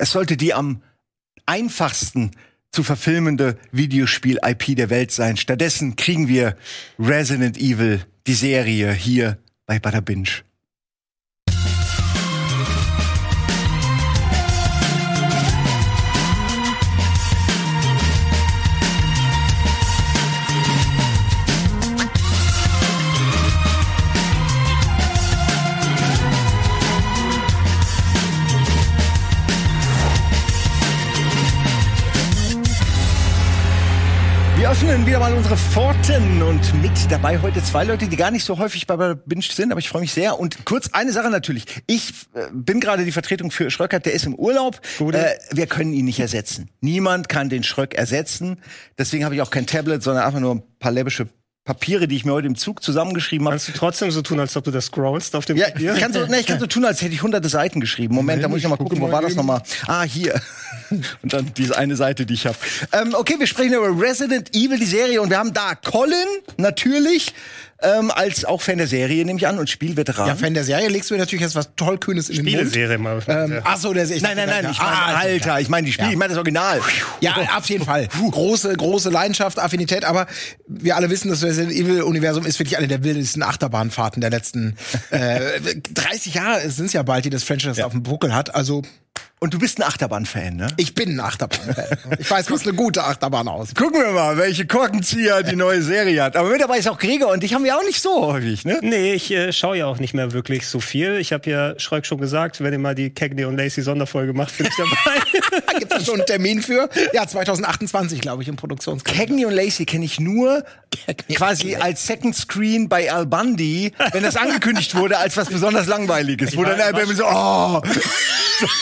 Es sollte die am einfachsten zu verfilmende Videospiel-IP der Welt sein. Stattdessen kriegen wir Resident Evil, die Serie, hier bei Bada Binge. Öffnen wieder mal unsere Pforten und mit dabei heute zwei Leute, die gar nicht so häufig bei Binge sind, aber ich freue mich sehr. Und kurz eine Sache natürlich. Ich äh, bin gerade die Vertretung für Schröckert, der ist im Urlaub. Äh, wir können ihn nicht ersetzen. Niemand kann den Schröck ersetzen. Deswegen habe ich auch kein Tablet, sondern einfach nur ein paar läppische Papiere, die ich mir heute im Zug zusammengeschrieben habe. Kannst du trotzdem so tun, als ob du das scrollst auf dem Ja, Papier? ich kann so, nee, ich kann so tun, als hätte ich hunderte Seiten geschrieben. Moment, da muss ich noch mal gucken, wo war das nochmal? Ah, hier. Und dann diese eine Seite, die ich habe. Ähm, okay, wir sprechen über Resident Evil, die Serie. Und wir haben da Colin, natürlich, ähm, als auch Fan der Serie, nehme ich an, und Spielveteran. Ja, Fan der Serie legst du mir natürlich jetzt was tollkühnes in den Mund. Spieleserie mal. Ähm, ach so, der Serie. nein, nein, nein, ich meine, ah, Alter, ich meine die Spiele, Ja. ich meine das Original. Ja, auf jeden Fall. Große, große Leidenschaft, Affinität, aber wir alle wissen, das Resident Evil-Universum ist wirklich eine der wildesten Achterbahnfahrten der letzten äh, 30 Jahre sind es ja bald, die das Franchise auf dem Buckel hat. Also Und du bist ein Achterbahn-Fan, ne? ich bin ein Achterbahn. ich weiß, was eine gute Achterbahn aus. Gucken wir mal, welche Korkenzieher die neue Serie hat. Aber mit dabei ist auch Gregor und dich haben wir auch nicht so häufig, ne? Nee, ich äh, schaue ja auch nicht mehr wirklich so viel. Ich habe ja Schröck schon gesagt, wenn ihr mal die Cagney und Lacey Sonderfolge macht, bin ich dabei. Gibt es schon einen Termin für? Ja, 2028, glaube ich, im Produktionskalender. Cagney und Lacey kenne ich nur Cagney quasi als Second Screen bei Al Bundy, wenn das angekündigt wurde als was besonders langweiliges. Wo dann Al so, oh,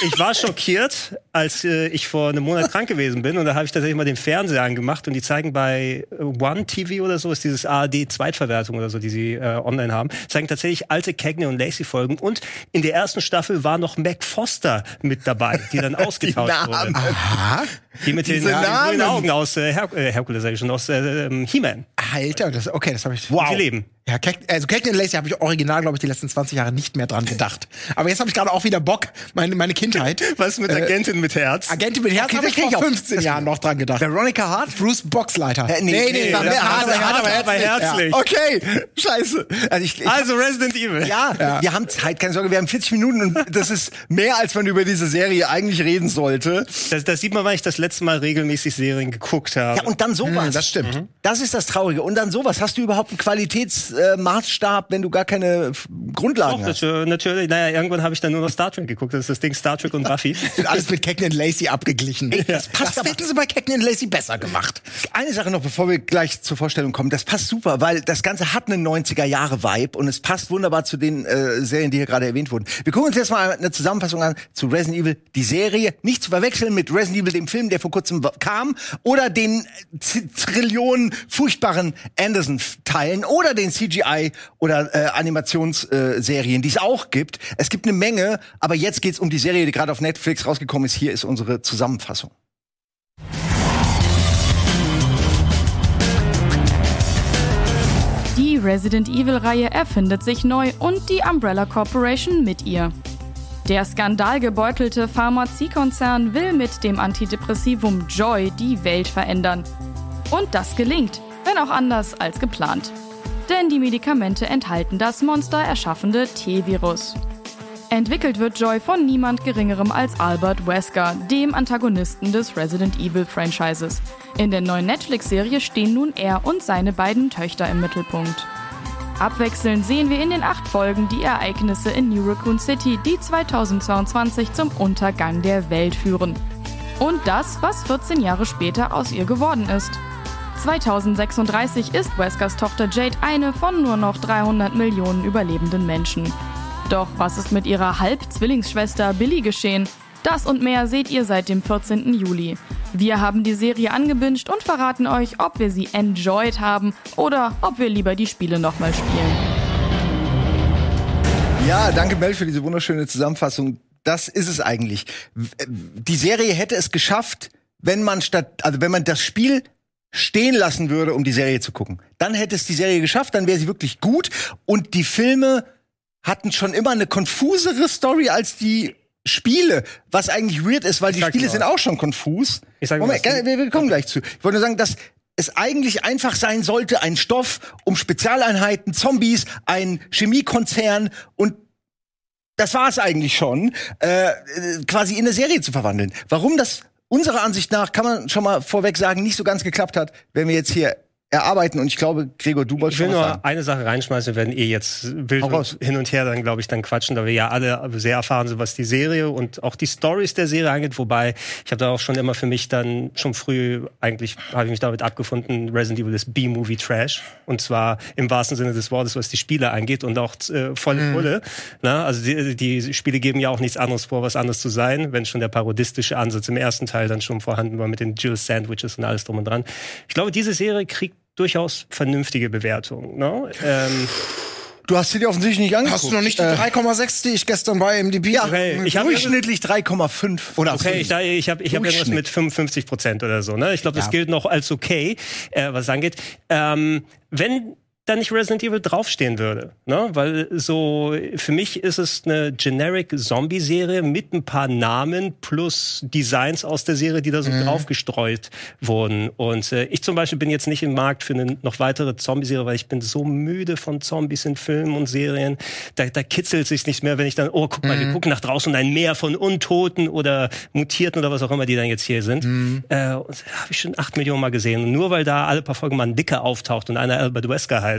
ich war schockiert, als äh, ich vor einem Monat krank gewesen bin und da habe ich tatsächlich mal den Fernseher angemacht und die zeigen bei äh, One TV oder so, ist dieses ARD Zweitverwertung oder so, die sie äh, online haben, zeigen tatsächlich alte Cagney und Lacey Folgen und in der ersten Staffel war noch Mac Foster mit dabei, die dann ausgetauscht Namen. wurde. Aha. Die mit den, äh, den grünen. Augen aus äh, Her äh, aus äh, ähm, He-Man. Alter, das, okay, das habe ich. Wow. Die leben. Ja, also Cagney und Lacey habe ich original, glaube ich, die letzten 20 Jahre nicht mehr dran gedacht. Aber jetzt habe ich gerade auch wieder Bock, meine, meine Kindheit. Was mit Agentin mit Herz? Agentin mit Herz Okay, habe ich vor auch. 15 Jahren noch dran gedacht. Veronica Hart? Bruce Boxleiter. Äh, nee, nee, das mehr war hart, aber hart, aber herzlich. Okay, scheiße. Also ich, ich Also Resident Evil. ja, wir haben Zeit, keine Sorge, wir haben 40 Minuten und das ist mehr, als man über diese Serie eigentlich reden sollte. Das, das sieht man, weil ich das letzte Mal regelmäßig Serien geguckt habe. Ja, und dann sowas. Hm, das stimmt. Das ist das Traurige. Und dann sowas. Hast du überhaupt einen Qualitätsmaßstab, äh, wenn du gar keine f- Grundlagen Doch, hast? natürlich. Naja, irgendwann habe ich dann nur noch Star Trek geguckt. Das ist das Ding Star Trek und Buffy. Alles mit Cagney und Lacey abgeglichen. das passt das aber. hätten sie bei Cagney und Lacey besser gemacht. Eine Sache noch, bevor wir gleich zur Vorstellung kommen. Das passt super, weil das Ganze hat einen 90er-Jahre-Vibe und es passt wunderbar zu den äh, Serien, die hier gerade erwähnt wurden. Wir gucken uns jetzt mal eine Zusammenfassung an zu Resident Evil, die Serie. Nicht zu verwechseln mit Resident Evil, dem Film, der vor kurzem kam, oder den äh, Trillionen furchtbaren Anderson-Teilen oder den CGI- oder äh, Animationsserien, die es auch gibt. Es gibt eine Menge, aber jetzt geht's um die Serie, die gerade auf Netflix rausgekommen ist. Hier ist unsere Zusammenfassung. Die Resident Evil-Reihe erfindet sich neu und die Umbrella Corporation mit ihr. Der skandalgebeutelte Pharmaziekonzern will mit dem Antidepressivum Joy die Welt verändern. Und das gelingt, wenn auch anders als geplant. Denn die Medikamente enthalten das monstererschaffende T-Virus. Entwickelt wird Joy von niemand Geringerem als Albert Wesker, dem Antagonisten des Resident Evil Franchises. In der neuen Netflix-Serie stehen nun er und seine beiden Töchter im Mittelpunkt. Abwechselnd sehen wir in den acht Folgen die Ereignisse in New Raccoon City, die 2022 zum Untergang der Welt führen. Und das, was 14 Jahre später aus ihr geworden ist. 2036 ist Weskers Tochter Jade eine von nur noch 300 Millionen überlebenden Menschen. Doch was ist mit ihrer Halb-Zwillingsschwester Billy geschehen? Das und mehr seht ihr seit dem 14. Juli. Wir haben die Serie angebinged und verraten euch, ob wir sie enjoyed haben oder ob wir lieber die Spiele nochmal spielen. Ja, danke Mel für diese wunderschöne Zusammenfassung. Das ist es eigentlich. Die Serie hätte es geschafft, wenn man statt, also wenn man das Spiel stehen lassen würde, um die Serie zu gucken. Dann hätte es die Serie geschafft, dann wäre sie wirklich gut. Und die Filme hatten schon immer eine konfusere Story als die Spiele, was eigentlich weird ist, weil die Spiele sind auch schon konfus. Ich sag Moment, was. wir, wir kommen gleich zu. Ich wollte nur sagen, dass es eigentlich einfach sein sollte, ein Stoff um Spezialeinheiten, Zombies, ein Chemiekonzern und das war es eigentlich schon, äh, äh, quasi in eine Serie zu verwandeln. Warum das unserer Ansicht nach, kann man schon mal vorweg sagen, nicht so ganz geklappt hat, wenn wir jetzt hier erarbeiten. Und ich glaube, Gregor, du wolltest Ich will nur sagen. eine Sache reinschmeißen, wir werden eh jetzt wild hin und her dann, glaube ich, dann quatschen, da wir ja alle sehr erfahren sind, was die Serie und auch die Stories der Serie angeht. Wobei, ich habe da auch schon immer für mich dann schon früh, eigentlich habe ich mich damit abgefunden, Resident Evil ist B-Movie Trash. Und zwar im wahrsten Sinne des Wortes, was die Spiele angeht und auch äh, volle Mhm. Pulle. Na, also die, die Spiele geben ja auch nichts anderes vor, was anderes zu sein, wenn schon der parodistische Ansatz im ersten Teil dann schon vorhanden war mit den Jill Sandwiches und alles drum und dran. Ich glaube, diese Serie kriegt durchaus vernünftige Bewertungen. Ne? Ähm, Du hast sie dir offensichtlich nicht angeguckt. Hast du noch nicht die Äh, 3,6, die ich gestern bei MDB ja, Okay, ich hab- durchschnittlich 3,5. Oder Okay, ich, sag- ich habe ich hab irgendwas mit 55 Prozent oder so. Ne? Ich glaube, das Ja. gilt noch als okay, äh, was es angeht. Ähm, wenn da nicht Resident Evil draufstehen würde, ne? weil so für mich ist es eine generic Zombie-Serie mit ein paar Namen plus Designs aus der Serie, die da so draufgestreut wurden. Und äh, ich zum Beispiel bin jetzt nicht im Markt für eine noch weitere Zombie-Serie, weil ich bin so müde von Zombies in Filmen und Serien. Da, da kitzelt sich nicht mehr, wenn ich dann, oh, guck mal, wir gucken nach draußen und ein Meer von Untoten oder Mutierten oder was auch immer, die dann jetzt hier sind. Äh, habe ich schon acht Millionen Mal gesehen. Und nur weil da alle paar Folgen mal ein Dicker auftaucht und einer Albert Wesker heißt,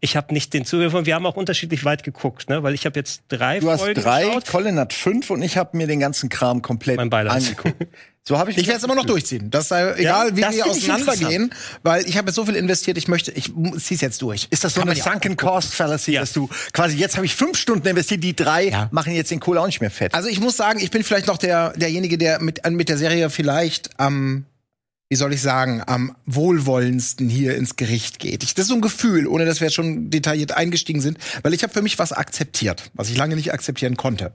ich habe nicht den Zugriff und wir haben auch unterschiedlich weit geguckt, ne? weil ich habe jetzt drei Du hast Folgen drei, geschaut. Colin hat fünf und ich habe mir den ganzen Kram komplett Mein Beileid. angeguckt. So habe ich Ich werde es immer noch durchziehen. Das sei egal, wie das wir auseinandergehen, weil ich habe jetzt so viel investiert, ich möchte, ich zieh's jetzt durch. Ist das so Kann eine ja Sunken Cost Fallacy, Ja. dass du quasi jetzt habe ich fünf Stunden investiert, die drei Ja. machen jetzt den Kohle auch nicht mehr fett. Also ich muss sagen, ich bin vielleicht noch der derjenige, der mit mit der Serie vielleicht am wie soll ich sagen, am wohlwollendsten hier ins Gericht geht. Ich, das ist so ein Gefühl, ohne dass wir jetzt schon detailliert eingestiegen sind, weil ich habe für mich was akzeptiert, was ich lange nicht akzeptieren konnte.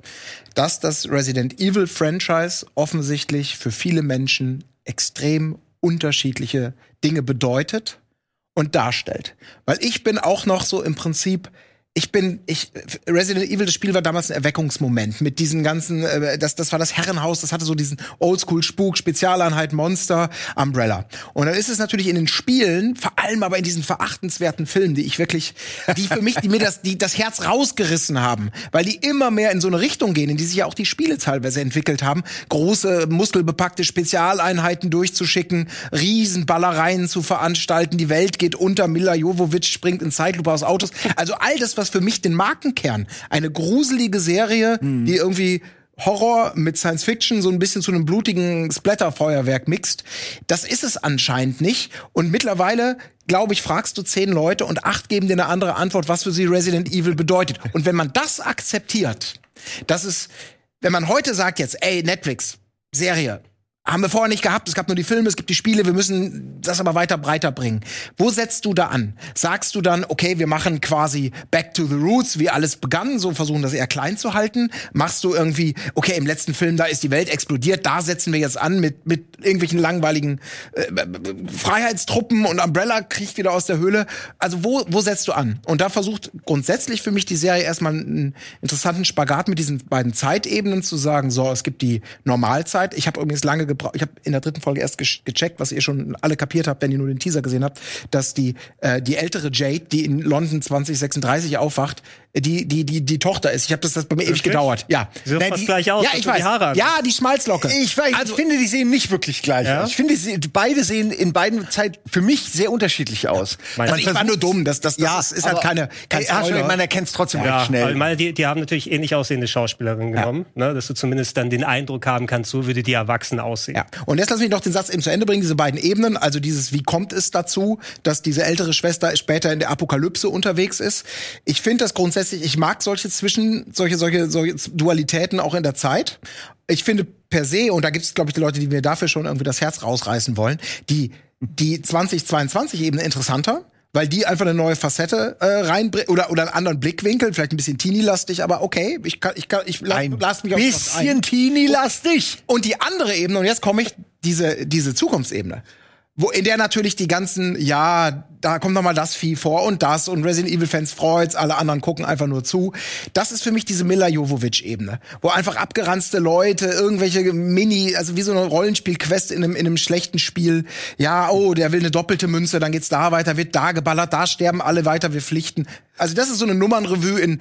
Dass das Resident Evil Franchise offensichtlich für viele Menschen extrem unterschiedliche Dinge bedeutet und darstellt. Weil ich bin auch noch so im Prinzip, ich bin, ich, Resident Evil, das Spiel war damals ein Erweckungsmoment mit diesen ganzen, äh, das, das war das Herrenhaus, das hatte so diesen Oldschool-Spuk, Spezialeinheit, Monster, Umbrella. Und dann ist es natürlich in den Spielen, vor allem aber in diesen verachtenswerten Filmen, die ich wirklich, die für mich, die mir das, die das Herz rausgerissen haben, weil die immer mehr in so eine Richtung gehen, in die sich ja auch die Spiele teilweise entwickelt haben, große, muskelbepackte Spezialeinheiten durchzuschicken, Riesenballereien zu veranstalten, die Welt geht unter, Mila Jovovich springt in Zeitlupe aus Autos. Also all das, was für mich den Markenkern, eine gruselige Serie, die irgendwie Horror mit Science Fiction so ein bisschen zu einem blutigen Splatterfeuerwerk mixt. Das ist es anscheinend nicht. Und mittlerweile, glaube ich, fragst du zehn Leute und acht geben dir eine andere Antwort, was für sie Resident Evil bedeutet. Und wenn man das akzeptiert, das ist, wenn man heute sagt jetzt, ey, Netflix, Serie, haben wir vorher nicht gehabt. Es gab nur die Filme, es gibt die Spiele. Wir müssen das aber weiter breiter bringen. Wo setzt du da an? Sagst du dann, okay, wir machen quasi Back to the Roots, wie alles begann, so versuchen das eher klein zu halten? Machst du irgendwie, okay, im letzten Film, da ist die Welt explodiert, da setzen wir jetzt an mit, mit irgendwelchen langweiligen äh, Freiheitstruppen und Umbrella kriegt wieder aus der Höhle. Also wo, wo setzt du an? Und da versucht grundsätzlich für mich die Serie erstmal einen interessanten Spagat mit diesen beiden Zeitebenen zu sagen, so, es gibt die Normalzeit. Ich habe übrigens lange gebraucht, ich habe in der dritten Folge erst ge gecheckt, was ihr schon alle kapiert habt, wenn ihr nur den Teaser gesehen habt, dass die, äh, die ältere Jade, die in London 2036 aufwacht, die, die, die, die Tochter ist. Ich habe das, das bei mir ewig gedauert. Ja. Sie sieht Nein, fast die, gleich aus, Ja, ich du die weiß. Haare. Ja, die Schmalzlocke. Ich weiß, Also- ich finde, die sehen nicht wirklich gleich Ja? aus. Ich finde, sie, beide sehen in beiden Zeit für mich sehr unterschiedlich aus. Meinst Also ich war nur dumm, das, das, das Ja, ist, ist halt keine, kein Ey, Spoiler. man erkennt es trotzdem Ja, recht schnell. ich meine, die, die haben natürlich ähnlich aussehende Schauspielerinnen genommen, ne, dass du zumindest dann den Eindruck haben kannst, so würde die erwachsen aussehen. Ja. Und jetzt lass mich noch den Satz eben zu Ende bringen, diese beiden Ebenen, also dieses, wie kommt es dazu, dass diese ältere Schwester später in der Apokalypse unterwegs ist. Ich finde das grundsätzlich, ich mag solche Zwischen, solche, solche, solche Dualitäten auch in der Zeit. Ich finde per se, und da gibt es, glaube ich, die Leute, die mir dafür schon irgendwie das Herz rausreißen wollen, die, die 2022-Ebene interessanter. Weil die einfach eine neue Facette äh, reinbringt oder oder einen anderen Blickwinkel, vielleicht ein bisschen teeny-lastig, aber okay, ich kann ich kann ich la, Ein lass mich auf bisschen teeny-lastig. Und die andere Ebene, und jetzt komme ich, diese, diese Zukunftsebene. Wo in der natürlich die ganzen, ja, da kommt noch mal das Vieh vor und das und Resident Evil Fans freut's, alle anderen gucken einfach nur zu. Das ist für mich diese Mila Jovovich Ebene, wo einfach abgeranzte Leute irgendwelche Mini, also wie so eine Rollenspiel-Quest in einem, in einem schlechten Spiel. Ja, oh, der will eine doppelte Münze, dann geht's da weiter, wird da geballert, da sterben alle weiter, wir pflichten. Also das ist so eine Nummernrevue in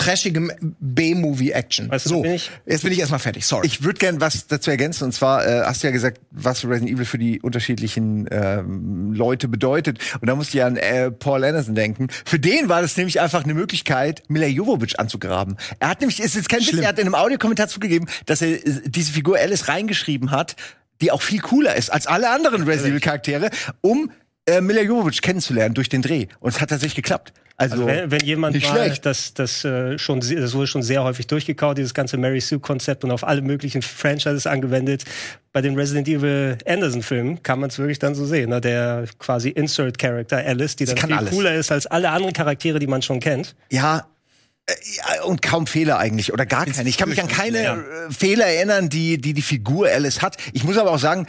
trashigem B-Movie-Action. Weißt du, so, bin ich- jetzt bin ich erstmal fertig, sorry. Ich würde gern was dazu ergänzen. Und zwar äh, hast du ja gesagt, was Resident Evil für die unterschiedlichen ähm, Leute bedeutet. Und da musste ich an äh, Paul Anderson denken. Für den war das nämlich einfach eine Möglichkeit, Mila Jovovich anzugraben. Er hat nämlich, ist jetzt kein Witz, Schlimm. er hat in einem Audiokommentar zugegeben, dass er äh, diese Figur Alice reingeschrieben hat, die auch viel cooler ist als alle anderen Resident Evil Charaktere, um äh, Mila Jovovich kennenzulernen durch den Dreh. Und es hat tatsächlich geklappt. Also, wenn, wenn jemand nicht mal schlecht. das, das, äh, schon, das wurde schon sehr häufig durchgekaut, dieses ganze Mary Sue-Konzept und auf alle möglichen Franchises angewendet. Bei den Resident Evil Anderson-Filmen kann man es wirklich dann so sehen. Ne? Der quasi Insert-Character Alice, die dann kann viel alles. cooler ist als alle anderen Charaktere, die man schon kennt. Ja, äh, und kaum Fehler eigentlich oder gar keine. Ich kann mich an keine Ja. äh, Fehler erinnern, die, die die Figur Alice hat. Ich muss aber auch sagen,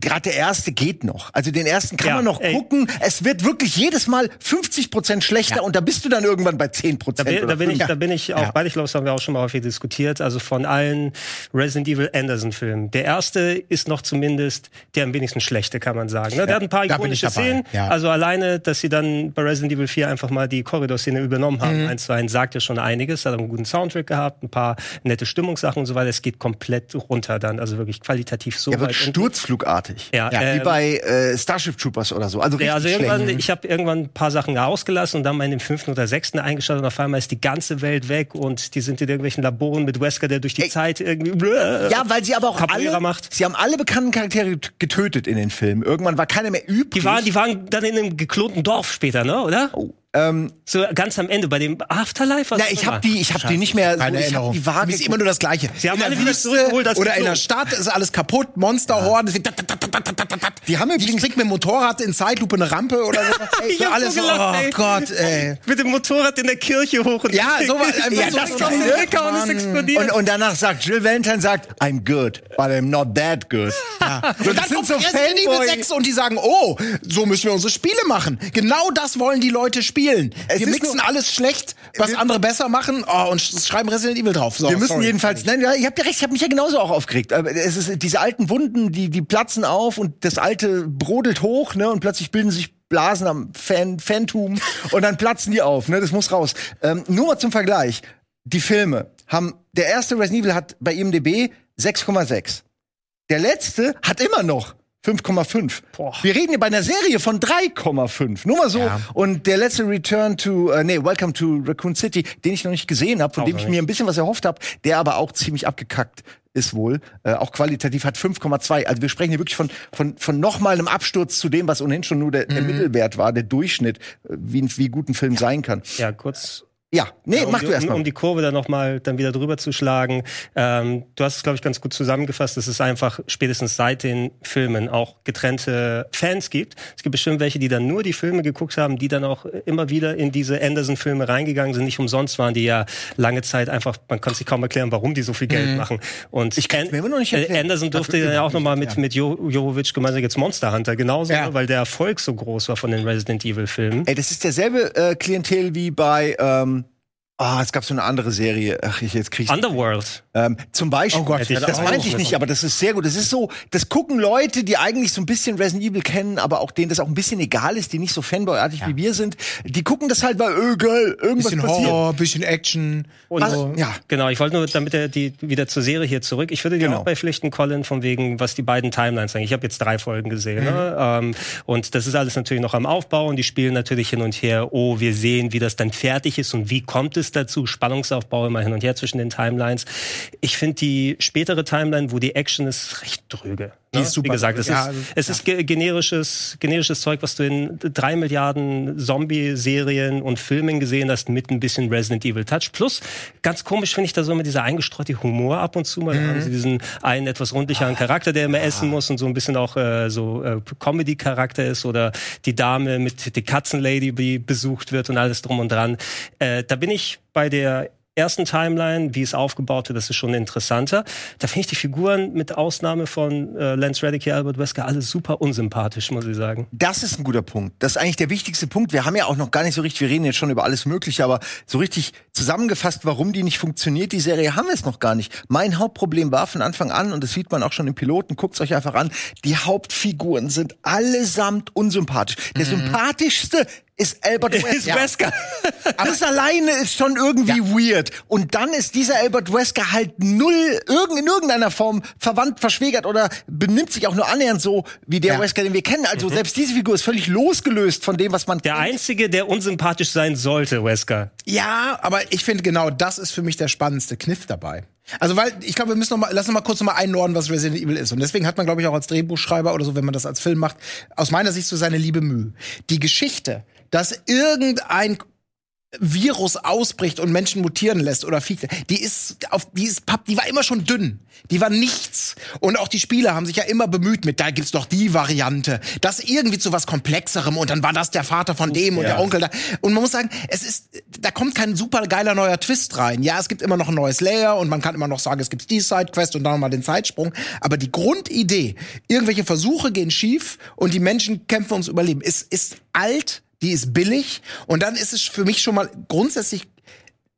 gerade der erste geht noch. Also den ersten kann Ja, man noch ey. gucken. Es wird wirklich jedes Mal 50 Prozent schlechter und da bist du dann irgendwann bei 10 Da Prozent. bin, da bin ich, Ja. da bin ich auch Ja. beide, ich glaube, das haben wir auch schon mal häufig diskutiert. Also von allen Resident Evil Anderson-Filmen. Der erste ist noch zumindest der am wenigsten schlechte, kann man sagen. Ne? Der hat ein paar da ikonische Szenen. ja. Also alleine, dass sie dann bei Resident Evil 4 einfach mal die Korridorszene übernommen haben. Mhm. Eins zu eins sagt ja schon einiges. Hat einen guten Soundtrack gehabt, ein paar nette Stimmungssachen und so weiter. Es geht komplett runter dann. Also wirklich qualitativ so wird weit unten. Sturzflugartig. Ja, Wie ähm, bei äh, Starship Troopers oder so. Also richtig Ja, also irgendwann, ich habe irgendwann ein paar Sachen ausgelassen und dann mal in dem fünften oder sechsten eingeschaltet und auf einmal ist die ganze Welt weg und die sind in irgendwelchen Laboren mit Wesker, der durch die Ey. Zeit irgendwie. Ja, weil sie aber auch Capoeira alle, macht. sie haben alle bekannten Charaktere getötet in den Filmen. Irgendwann war keiner mehr übrig. Die waren, die waren dann in einem geklonten Dorf später, ne, oder? oh, ähm, So ganz am Ende bei dem Afterlife. was na, auch ich habe die, ich habe die nicht mehr. So, Keine ich hab Erinnerung. die vage ist immer nur das Gleiche. Sie haben in alle wieder Wüste zurückgeholt oder in der. Stadt ist alles kaputt, Monsterhorden. tat, tat. Die haben übrigens- springt mit dem Motorrad in Zeitlupe eine Rampe oder so. Ich so hab alles so so, gelacht, oh ey. Gott, ey. Mit dem Motorrad in der Kirche hoch und Ja, so was- ja, einfach so das kommt zurück und es explodiert. Und, und danach sagt Jill Valentine sagt, I'm good, but I'm not that good. Ja. So, Und dann kommt Resident Evil 6 und die sagen, oh, so müssen wir unsere Spiele machen. Genau das wollen die Leute spielen. Es wir mixen nur- alles schlecht, was andere besser machen, oh, und sch- schreiben Resident Evil drauf. So, Wir müssen sorry. jedenfalls, nein, ja, ihr habt ja recht, ich habe mich ja genauso auch aufgeregt. Es ist diese alten Wunden, die die platzen auf und das alte brodelt hoch, ne, und plötzlich bilden sich Blasen am Fan Phantom und dann platzen die auf, ne, das muss raus. Ähm, nur mal zum Vergleich, die Filme haben der erste Resident Evil hat bei IMDb 6,6. Der letzte hat immer noch 5,5. Boah. Wir reden hier bei einer Serie von 3,5. Nur mal so. Ja. Und der letzte Return to, äh, nee, Welcome to Raccoon City, den ich noch nicht gesehen habe, von Auch dem ich nicht. mir ein bisschen was erhofft habe, der aber auch ziemlich abgekackt ist wohl. Äh, auch qualitativ hat 5,2. Also wir sprechen hier wirklich von, von, von noch mal einem Absturz zu dem, was ohnehin schon nur der, der Mhm. Mittelwert war, der Durchschnitt, äh, wie, ein- wie gut ein Film sein kann. ja, kurz Ja, nee, Ja, um mach du erst um, um die Kurve dann noch mal dann wieder drüber zu schlagen. Ähm, du hast es, glaube ich, ganz gut zusammengefasst, dass es einfach spätestens seit den Filmen auch getrennte Fans gibt. Es gibt bestimmt welche, die dann nur die Filme geguckt haben, die dann auch immer wieder in diese Anderson-Filme reingegangen sind. Nicht umsonst waren die ja lange Zeit einfach, man konnte sich kaum erklären, warum die so viel Geld machen. Und Mhm. Ich kann's An- mir immer noch nicht äh, erklären. Anderson durfte ja auch noch mal mit, mit jo Jovovic gemeinsam jetzt Monster Hunter genauso, Ja. ne, weil der Erfolg so groß war von den Resident Evil-Filmen. Ey, das ist derselbe äh, Klientel wie bei, ähm, ah, es gab so eine andere Serie. Ach, ich jetzt krieg ich Underworld. Ähm, zum Beispiel, Oh Gott, Hätte ich das auch meinte ich nicht, aber das ist sehr gut. Das ist so, das gucken Leute, die eigentlich so ein bisschen Resident Evil kennen, aber auch denen das auch ein bisschen egal ist, die nicht so Fanboy-artig wie wir sind. Die gucken das halt, weil, öh, geil, irgendwas Bisschen passiert. Horror, bisschen Action. Und Was? so. Ja, Genau, ich wollte nur, damit er die wieder zur Serie hier zurück. Ich würde dir Genau. auch beipflichten, Colin, von wegen, was die beiden Timelines sagen. Ich habe jetzt drei Folgen gesehen. Ne? Ähm, und das ist alles natürlich noch am Aufbau und die spielen natürlich hin und her. Oh, wir sehen, wie das dann fertig ist und wie kommt es dazu. Spannungsaufbau immer hin und her zwischen den Timelines. Ich finde die spätere Timeline, wo die Action ist, recht dröge. Die ne? ist super Wie gesagt, es ist, Ja, also- es ist ge generisches, generisches Zeug, was du in drei Milliarden Zombie-Serien und Filmen gesehen hast, mit ein bisschen Resident Evil Touch. Plus, ganz komisch finde ich da so immer dieser eingestreute Humor ab und zu. Mal Mhm. haben sie diesen einen etwas rundlicheren Charakter, der immer essen muss und so ein bisschen auch äh, so äh, Comedy-Charakter ist oder die Dame mit die Katzenlady, die besucht wird und alles drum und dran. Äh, da bin ich bei der ersten Timeline, wie es aufgebaut wird, das ist schon interessanter. Da finde ich die Figuren mit Ausnahme von äh, Lance Reddick Albert Wesker, alle super unsympathisch, muss ich sagen. Das ist ein guter Punkt. Das ist eigentlich der wichtigste Punkt. Wir haben ja auch noch gar nicht so richtig, wir reden jetzt schon über alles Mögliche, aber so richtig zusammengefasst, warum die nicht funktioniert, die Serie, haben wir es noch gar nicht. Mein Hauptproblem war von Anfang an, und das sieht man auch schon im Piloten, guckt's euch einfach an, die Hauptfiguren sind allesamt unsympathisch. Der sympathischste ist Albert Wesker. Ist Wesker. Aber das alleine ist schon irgendwie weird. Und dann ist dieser Albert Wesker halt null irgend, in irgendeiner Form verwandt, verschwägert oder benimmt sich auch nur annähernd so wie der Ja. Wesker, den wir kennen. Also selbst diese Figur ist völlig losgelöst von dem, was man Der kennt. einzige, der unsympathisch sein sollte, Wesker. Ja, aber ich finde genau, das ist für mich der spannendste Kniff dabei. Also weil ich glaube, wir müssen noch mal lass uns mal kurz noch mal einordnen, was Resident Evil ist und deswegen hat man glaube ich auch als Drehbuchschreiber oder so, wenn man das als Film macht, aus meiner Sicht so seine liebe Mühe. Die Geschichte, dass irgendein Virus ausbricht und Menschen mutieren lässt oder Viech, die ist auf die ist papp, die war immer schon dünn. Die war nichts. Und auch die Spieler haben sich ja immer bemüht mit, da gibt's doch die Variante, das irgendwie zu was komplexerem und dann war das der Vater von dem und der Onkel da. Und man muss sagen, es ist da kommt kein super geiler neuer Twist rein. Ja, es gibt immer noch ein neues Layer und man kann immer noch sagen, es gibt die Sidequest und dann nochmal den Zeitsprung, aber die Grundidee, irgendwelche Versuche gehen schief und die Menschen kämpfen ums Überleben, ist ist alt die ist billig und dann ist es für mich schon mal grundsätzlich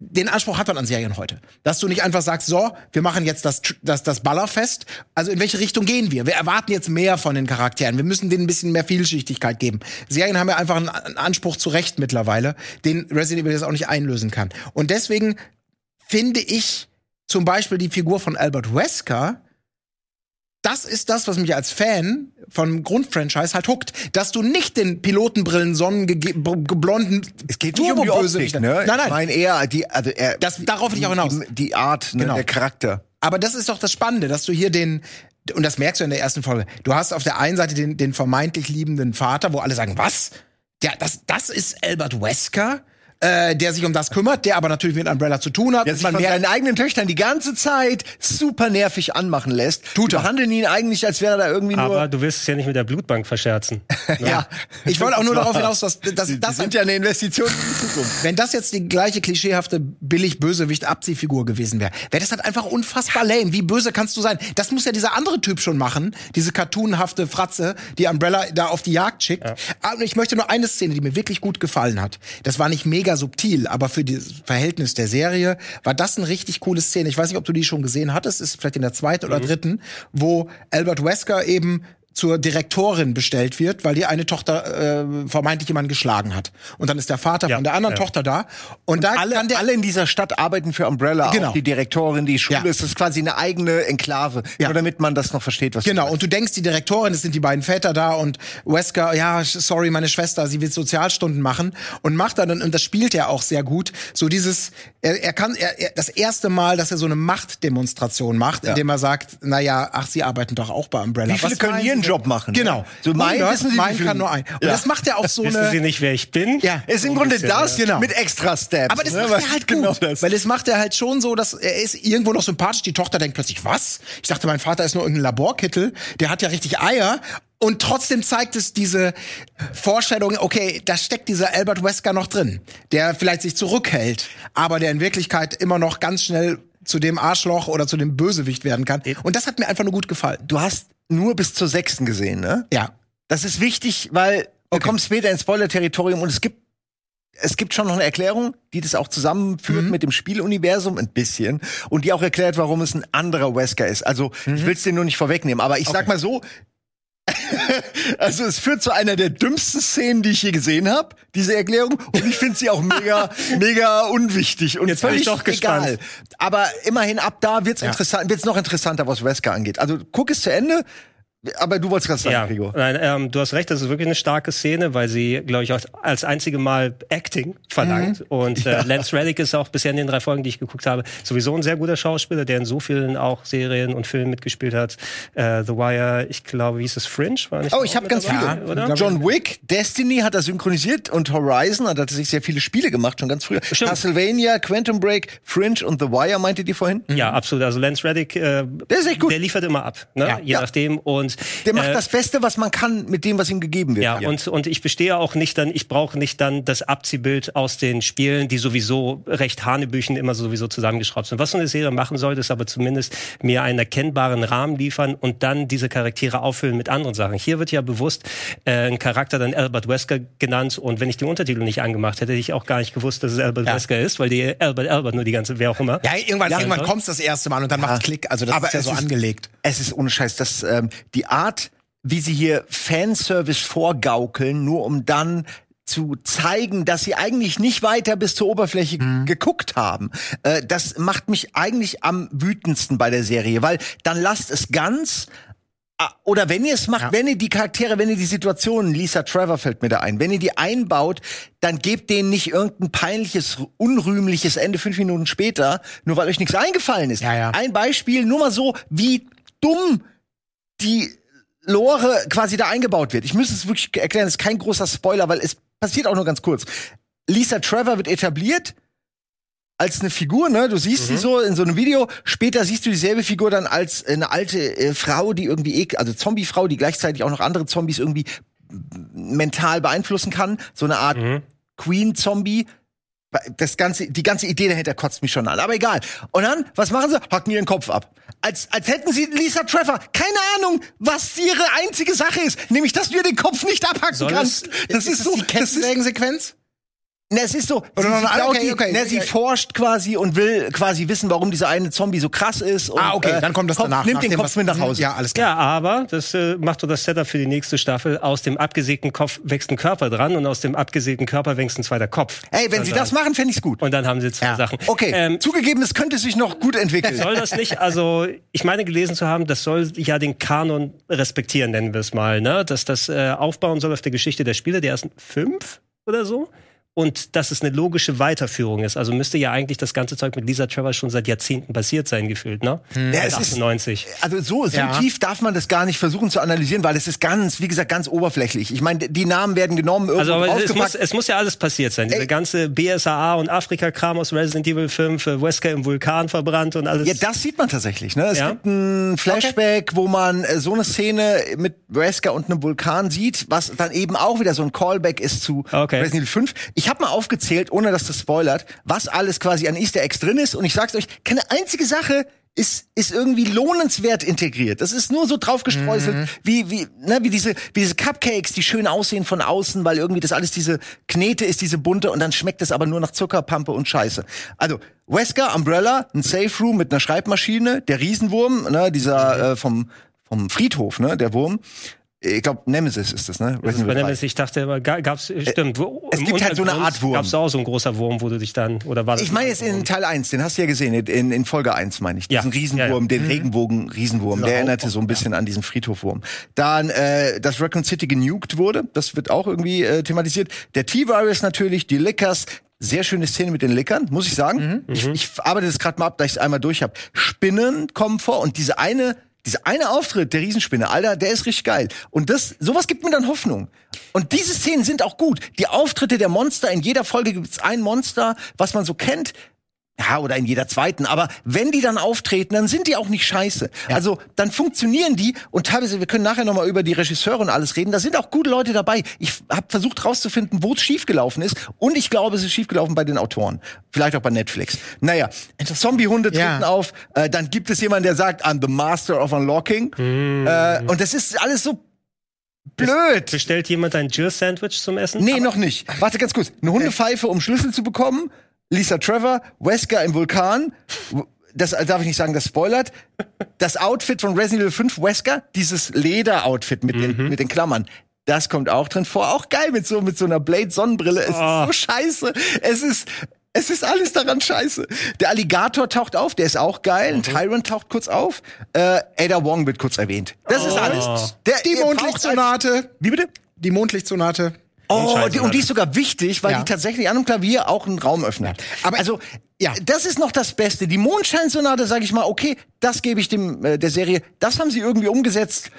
den Anspruch hat man an Serien heute. Dass du nicht einfach sagst, so, wir machen jetzt das, das, das Ballerfest. Also in welche Richtung gehen wir? Wir erwarten jetzt mehr von den Charakteren. Wir müssen denen ein bisschen mehr Vielschichtigkeit geben. Serien haben ja einfach einen, einen Anspruch zu Recht mittlerweile, den Resident Evil jetzt auch nicht einlösen kann. Und deswegen finde ich zum Beispiel die Figur von Albert Wesker das ist das, was mich als Fan vom Grundfranchise halt huckt. Dass du nicht den Pilotenbrillen, sonnengeblonden, Es geht nicht um die Optik, ne? Nein, Ich nein. meine eher die, also er, Das- darauf will ich auch hinaus. Die, die Art, ne, Genau. der Charakter. Aber das ist doch das Spannende, dass du hier den und das merkst du in der ersten Folge. Du hast auf der einen Seite den, den vermeintlich liebenden Vater, wo alle sagen, was? Der, das, das ist Albert Wesker, äh, der sich um das kümmert, der aber natürlich mit Umbrella zu tun hat. Der sich man von seinen eigenen Töchtern die ganze Zeit super nervig anmachen lässt. Tut er. Behandeln ihn eigentlich, als wäre er da irgendwie Aber nur. du willst es ja nicht mit der Blutbank verscherzen. ja, ich wollte auch nur darauf hinaus, dass, dass Die, das die sind ja eine Investition in die Zukunft. Wenn das jetzt die gleiche klischeehafte Billig-Bösewicht-Abziehfigur gewesen wäre, wäre das halt einfach unfassbar lame. Wie böse kannst du sein? Das muss ja dieser andere Typ schon machen, diese cartoonhafte Fratze, die Umbrella da auf die Jagd schickt. Aber ich möchte nur eine Szene, die mir wirklich gut gefallen hat. Das war nicht mega subtil, aber für das Verhältnis der Serie war das eine richtig coole Szene. Ich weiß nicht, ob du die schon gesehen hattest, ist vielleicht in der zweiten oder dritten, wo Albert Wesker eben zur Direktorin bestellt wird, weil die eine Tochter äh, vermeintlich jemanden geschlagen hat. Und dann ist der Vater Ja, von der anderen ja. Tochter da. Und, da Alle, kann der alle in dieser Stadt arbeiten für Umbrella. Genau. Auch die Direktorin, die Schule. Ja. Es ist quasi eine eigene Enklave. Ja. Nur damit man das noch versteht, was du Genau, meinst. und du denkst, die Direktorin, es sind die beiden Väter da und Wesker, ja, sorry, meine Schwester, sie will Sozialstunden machen und macht dann, und das spielt er auch sehr gut, so dieses, er, er kann, er, er, das erste Mal, dass er so eine Machtdemonstration macht, Ja. indem er sagt, na ja, ach, sie arbeiten doch auch bei Umbrella. Wie viele Was können ihren? Job machen? Genau. So mein, 100, wissen Sie, mein kann nur ein. Und Ja. das macht er auch so Wissen Sie eine, nicht, wer ich bin? ja, Ist im Grunde das ja. Genau. mit extra Steps. Aber das ne? macht er halt genau gut. das. Weil das macht er halt schon so, dass er ist irgendwo noch sympathisch. Die Tochter denkt plötzlich, was? Ich dachte, mein Vater ist nur irgendein Laborkittel. Der hat ja richtig Eier. Und trotzdem zeigt es diese Vorstellung, okay, da steckt dieser Albert Wesker noch drin, der vielleicht sich zurückhält, aber der in Wirklichkeit immer noch ganz schnell zu dem Arschloch oder zu dem Bösewicht werden kann. Und das hat mir einfach nur gut gefallen. Du hast nur bis zur sechsten gesehen, ne? Ja. Das ist wichtig, weil Okay. kommen später ins Spoiler-Territorium und es gibt es gibt schon noch eine Erklärung, die das auch zusammenführt Mhm. mit dem Spieluniversum ein bisschen und die auch erklärt, warum es ein anderer Wesker ist. Also ich will es dir nur nicht vorwegnehmen, aber ich sag Mhm. Okay. mal so, also es führt zu einer der dümmsten Szenen, die ich je gesehen habe, diese Erklärung. Und ich finde sie auch mega, mega unwichtig und Jetzt bin ich völlig doch gespannt. egal. Aber immerhin ab da wird's Ja. interessant, wird's noch interessanter, was Wesker angeht. Also guck es zu Ende. Aber du wolltest gerade sagen, Ja, Gregor. nein, ähm, du hast recht, das ist wirklich eine starke Szene, weil sie, glaube ich, auch als einzige Mal Acting verlangt. Und äh, Lance Reddick ist auch bisher in den drei Folgen, die ich geguckt habe, sowieso ein sehr guter Schauspieler, der in so vielen auch Serien und Filmen mitgespielt hat. Äh, The Wire, ich glaube, wie hieß es Fringe? War nicht Oh, ich habe ganz dabei, viele. Oder? John Wick, Destiny hat er synchronisiert und Horizon hat er sich sehr viele Spiele gemacht, schon ganz früher. Stimmt. Castlevania, Quantum Break, Fringe und The Wire, meinte die vorhin? Ja, absolut. Also Lance Reddick, äh, Der ist echt gut. der liefert immer ab, ne? Ja. je Ja. nachdem. Und Und Der macht äh, das Beste, was man kann mit dem, was ihm gegeben wird. ja, und, und ich bestehe auch nicht dann, ich brauche nicht dann das Abziehbild aus den Spielen, die sowieso recht Hanebüchen immer sowieso zusammengeschraubt sind. Was so eine Serie machen sollte, ist aber zumindest mir einen erkennbaren Rahmen liefern und dann diese Charaktere auffüllen mit anderen Sachen. Hier wird ja bewusst äh, ein Charakter dann Albert Wesker genannt und wenn ich den Untertitel nicht angemacht hätte, hätte ich auch gar nicht gewusst, dass es Albert Wesker ist, weil die Albert Albert nur die ganze, wer auch immer. Ja, irgendwann, irgendwann Ja. kommt's das erste Mal und dann macht's Klick. Also das Aber ist ja so ist- angelegt. Es ist ohne Scheiß, dass ähm, die Art, wie sie hier Fanservice vorgaukeln, nur um dann zu zeigen, dass sie eigentlich nicht weiter bis zur Oberfläche geguckt haben. Äh, das macht mich eigentlich am wütendsten bei der Serie, weil dann lasst es ganz Ah, oder wenn ihr es macht, Ja. wenn ihr die Charaktere, wenn ihr die Situationen, Lisa Trevor fällt mir da ein, wenn ihr die einbaut, dann gebt denen nicht irgendein peinliches, unrühmliches Ende fünf Minuten später, nur weil euch nichts eingefallen ist. Ja, ja. Ein Beispiel, nur mal so, wie dumm die Lore quasi da eingebaut wird. Ich müsste es wirklich erklären, es ist kein großer Spoiler, weil es passiert auch nur ganz kurz. Lisa Trevor wird etabliert als eine Figur, ne? Du siehst sie so in so einem Video. Später siehst du dieselbe Figur dann als eine alte äh, Frau, die irgendwie, ek also Zombie-Frau, die gleichzeitig auch noch andere Zombies irgendwie mental beeinflussen kann. So eine Art Queen-Zombie. Das ganze, die ganze Idee dahinter kotzt mich schon an. Aber egal. Und dann, was machen sie? Hacken ihren Kopf ab. Als, als hätten sie Lisa Trevor keine Ahnung, was ihre einzige Sache ist. Nämlich, dass du ihr den Kopf nicht abhacken Soll kannst. Das ist, so, die das ist, Kettensägen-Sequenz? Ne, es ist so, Oder sie, noch sie, okay, die, okay, ne, okay. sie forscht quasi und will quasi wissen, warum dieser eine Zombie so krass ist. Und, Ah, okay, dann kommt das Kopf, danach. Nimmt den Kopf mit nach Hause. Ja, alles klar. Ja, aber das äh, macht doch das Setup für die nächste Staffel. Aus dem abgesägten Kopf wächst ein Körper dran und aus dem abgesägten Körper wächst ein zweiter Kopf. Ey, wenn sie das machen, fände ich's gut. Und dann haben sie zwei Ja. Sachen. Okay, Ähm, zugegeben, es könnte sich noch gut entwickeln. soll das nicht, also ich meine gelesen zu haben, das soll ja den Kanon respektieren, nennen wir es mal, ne? Dass das äh, aufbauen soll auf der Geschichte der Spiele, der ersten fünf oder so. Und dass es eine logische Weiterführung ist. Also müsste ja eigentlich das ganze Zeug mit Lisa Trevor schon seit Jahrzehnten passiert sein, gefühlt, ne? Ja, es Seit ist- 98. Also so, so Ja. tief darf man das gar nicht versuchen zu analysieren, weil es ist ganz, wie gesagt, ganz oberflächlich. Ich meine, die Namen werden genommen, irgendwo Also es muss, es muss ja alles passiert sein. Diese Ey. ganze BSAA und Afrika-Kram aus Resident Evil 5, äh, Wesker im Vulkan verbrannt und alles. Ja, das sieht man tatsächlich. Ne? Es Ja? gibt ein Flashback, wo man äh, so eine Szene mit Wesker und einem Vulkan sieht, was dann eben auch wieder so ein Callback ist zu Okay. Resident Evil 5. Ich habe mal aufgezählt, ohne dass das spoilert, was alles quasi an Easter Eggs drin ist. Und ich sag's euch, keine einzige Sache ist, ist irgendwie lohnenswert integriert. Das ist nur so draufgestreuselt, Mhm. wie, wie, ne, wie diese, wie diese Cupcakes, die schön aussehen von außen, weil irgendwie das alles diese Knete ist, diese bunte, und dann schmeckt es aber nur nach Zuckerpampe und Scheiße. Also, Wesker, Umbrella, ein Safe Room mit einer Schreibmaschine, der Riesenwurm, ne, Mhm. dieser äh, vom, vom Friedhof, ne, der Wurm. Ich glaube, Nemesis ist das, ne? Das ist bei Nemesis, ich dachte immer, ga- gab's, äh, stimmt. wo- es gibt halt so eine Art Wurm. Gab's auch so ein großer Wurm, wo du dich dann, oder war das? Ich meine jetzt in Teil 1, den hast du ja gesehen, in, in Folge 1 meine ich. Ja. Diesen Riesenwurm, Ja, ja. den Regenbogen-Riesenwurm, der erinnerte so ein bisschen an diesen Friedhofwurm. Dann, äh, dass Raccoon City genuked wurde, das wird auch irgendwie äh, thematisiert. Der T-Virus natürlich, die Lickers, sehr schöne Szene mit den Lickern, muss ich sagen. Ich, ich arbeite das gerade mal ab, da ich es einmal durch habe. Spinnen kommen vor und diese eine dieser eine Auftritt der Riesenspinne, Alter, der ist richtig geil. Und das, sowas gibt mir dann Hoffnung. Und diese Szenen sind auch gut. Die Auftritte der Monster, in jeder Folge gibt's ein Monster, was man so kennt. Ja, oder in jeder zweiten. Aber wenn die dann auftreten, dann sind die auch nicht scheiße. Also, dann funktionieren die. Und teilweise, wir können nachher noch mal über die Regisseure und alles reden. Da sind auch gute Leute dabei. Ich habe versucht rauszufinden, wo es schiefgelaufen ist. Und ich glaube, es ist schiefgelaufen bei den Autoren. Vielleicht auch bei Netflix. Naja, Zombie-Hunde treten Ja. auf. Äh, dann gibt es jemanden, der sagt, I'm the master of unlocking. Äh, und das ist alles so blöd. Bestellt jemand ein Jill-Sandwich zum Essen? Nee, noch nicht. Warte ganz kurz. Eine Hundepfeife, um Schlüssel zu bekommen. Lisa Trevor, Wesker im Vulkan. Das darf ich nicht sagen, das spoilert. Das Outfit von Resident Evil 5 Wesker, dieses Leder-Outfit mit, den, mit den Klammern. Das kommt auch drin vor. Auch geil mit so, mit so einer Blade-Sonnenbrille. Es Oh. ist so scheiße. Es ist, es ist alles daran scheiße. Der Alligator taucht auf, der ist auch geil. Ein Tyrant taucht kurz auf. Äh, Ada Wong wird kurz erwähnt. Das ist alles. Der, Die Mondlichtsonate. Wie bitte? Die Mondlichtsonate. Oh, die, und die ist sogar wichtig, weil Ja. die tatsächlich an einem Klavier auch einen Raum öffnet. Aber- also, ja. das ist noch das Beste. Die Mondscheinsonate, sage ich mal, okay, das gebe ich dem äh, der Serie. Das haben sie irgendwie umgesetzt.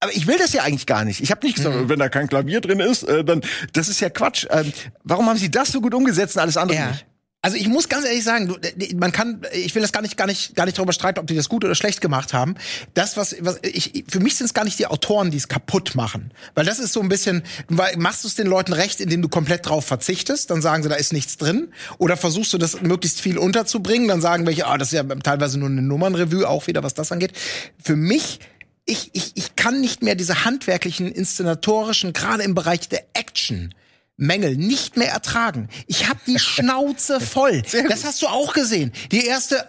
Aber ich will das ja eigentlich gar nicht. Ich habe nicht gesagt, wenn da kein Klavier drin ist, äh, dann das ist ja Quatsch. Ähm, warum haben sie das so gut umgesetzt und alles andere Ja. nicht? Also ich muss ganz ehrlich sagen, man kann, ich will das gar nicht, gar nicht, gar nicht darüber streiten, ob die das gut oder schlecht gemacht haben. Das, was, was ich, für mich sind es gar nicht die Autoren, die es kaputt machen, weil das ist so ein bisschen, weil machst du es den Leuten recht, indem du komplett drauf verzichtest, dann sagen sie, da ist nichts drin, oder versuchst du das möglichst viel unterzubringen, dann sagen welche, ah, das ist ja teilweise nur eine Nummernrevue, auch wieder, was das angeht. Für mich ich, ich, ich kann nicht mehr diese handwerklichen, inszenatorischen, gerade im Bereich der Action, Mängel nicht mehr ertragen. Ich habe die Schnauze voll. Das hast du auch gesehen. Die erste,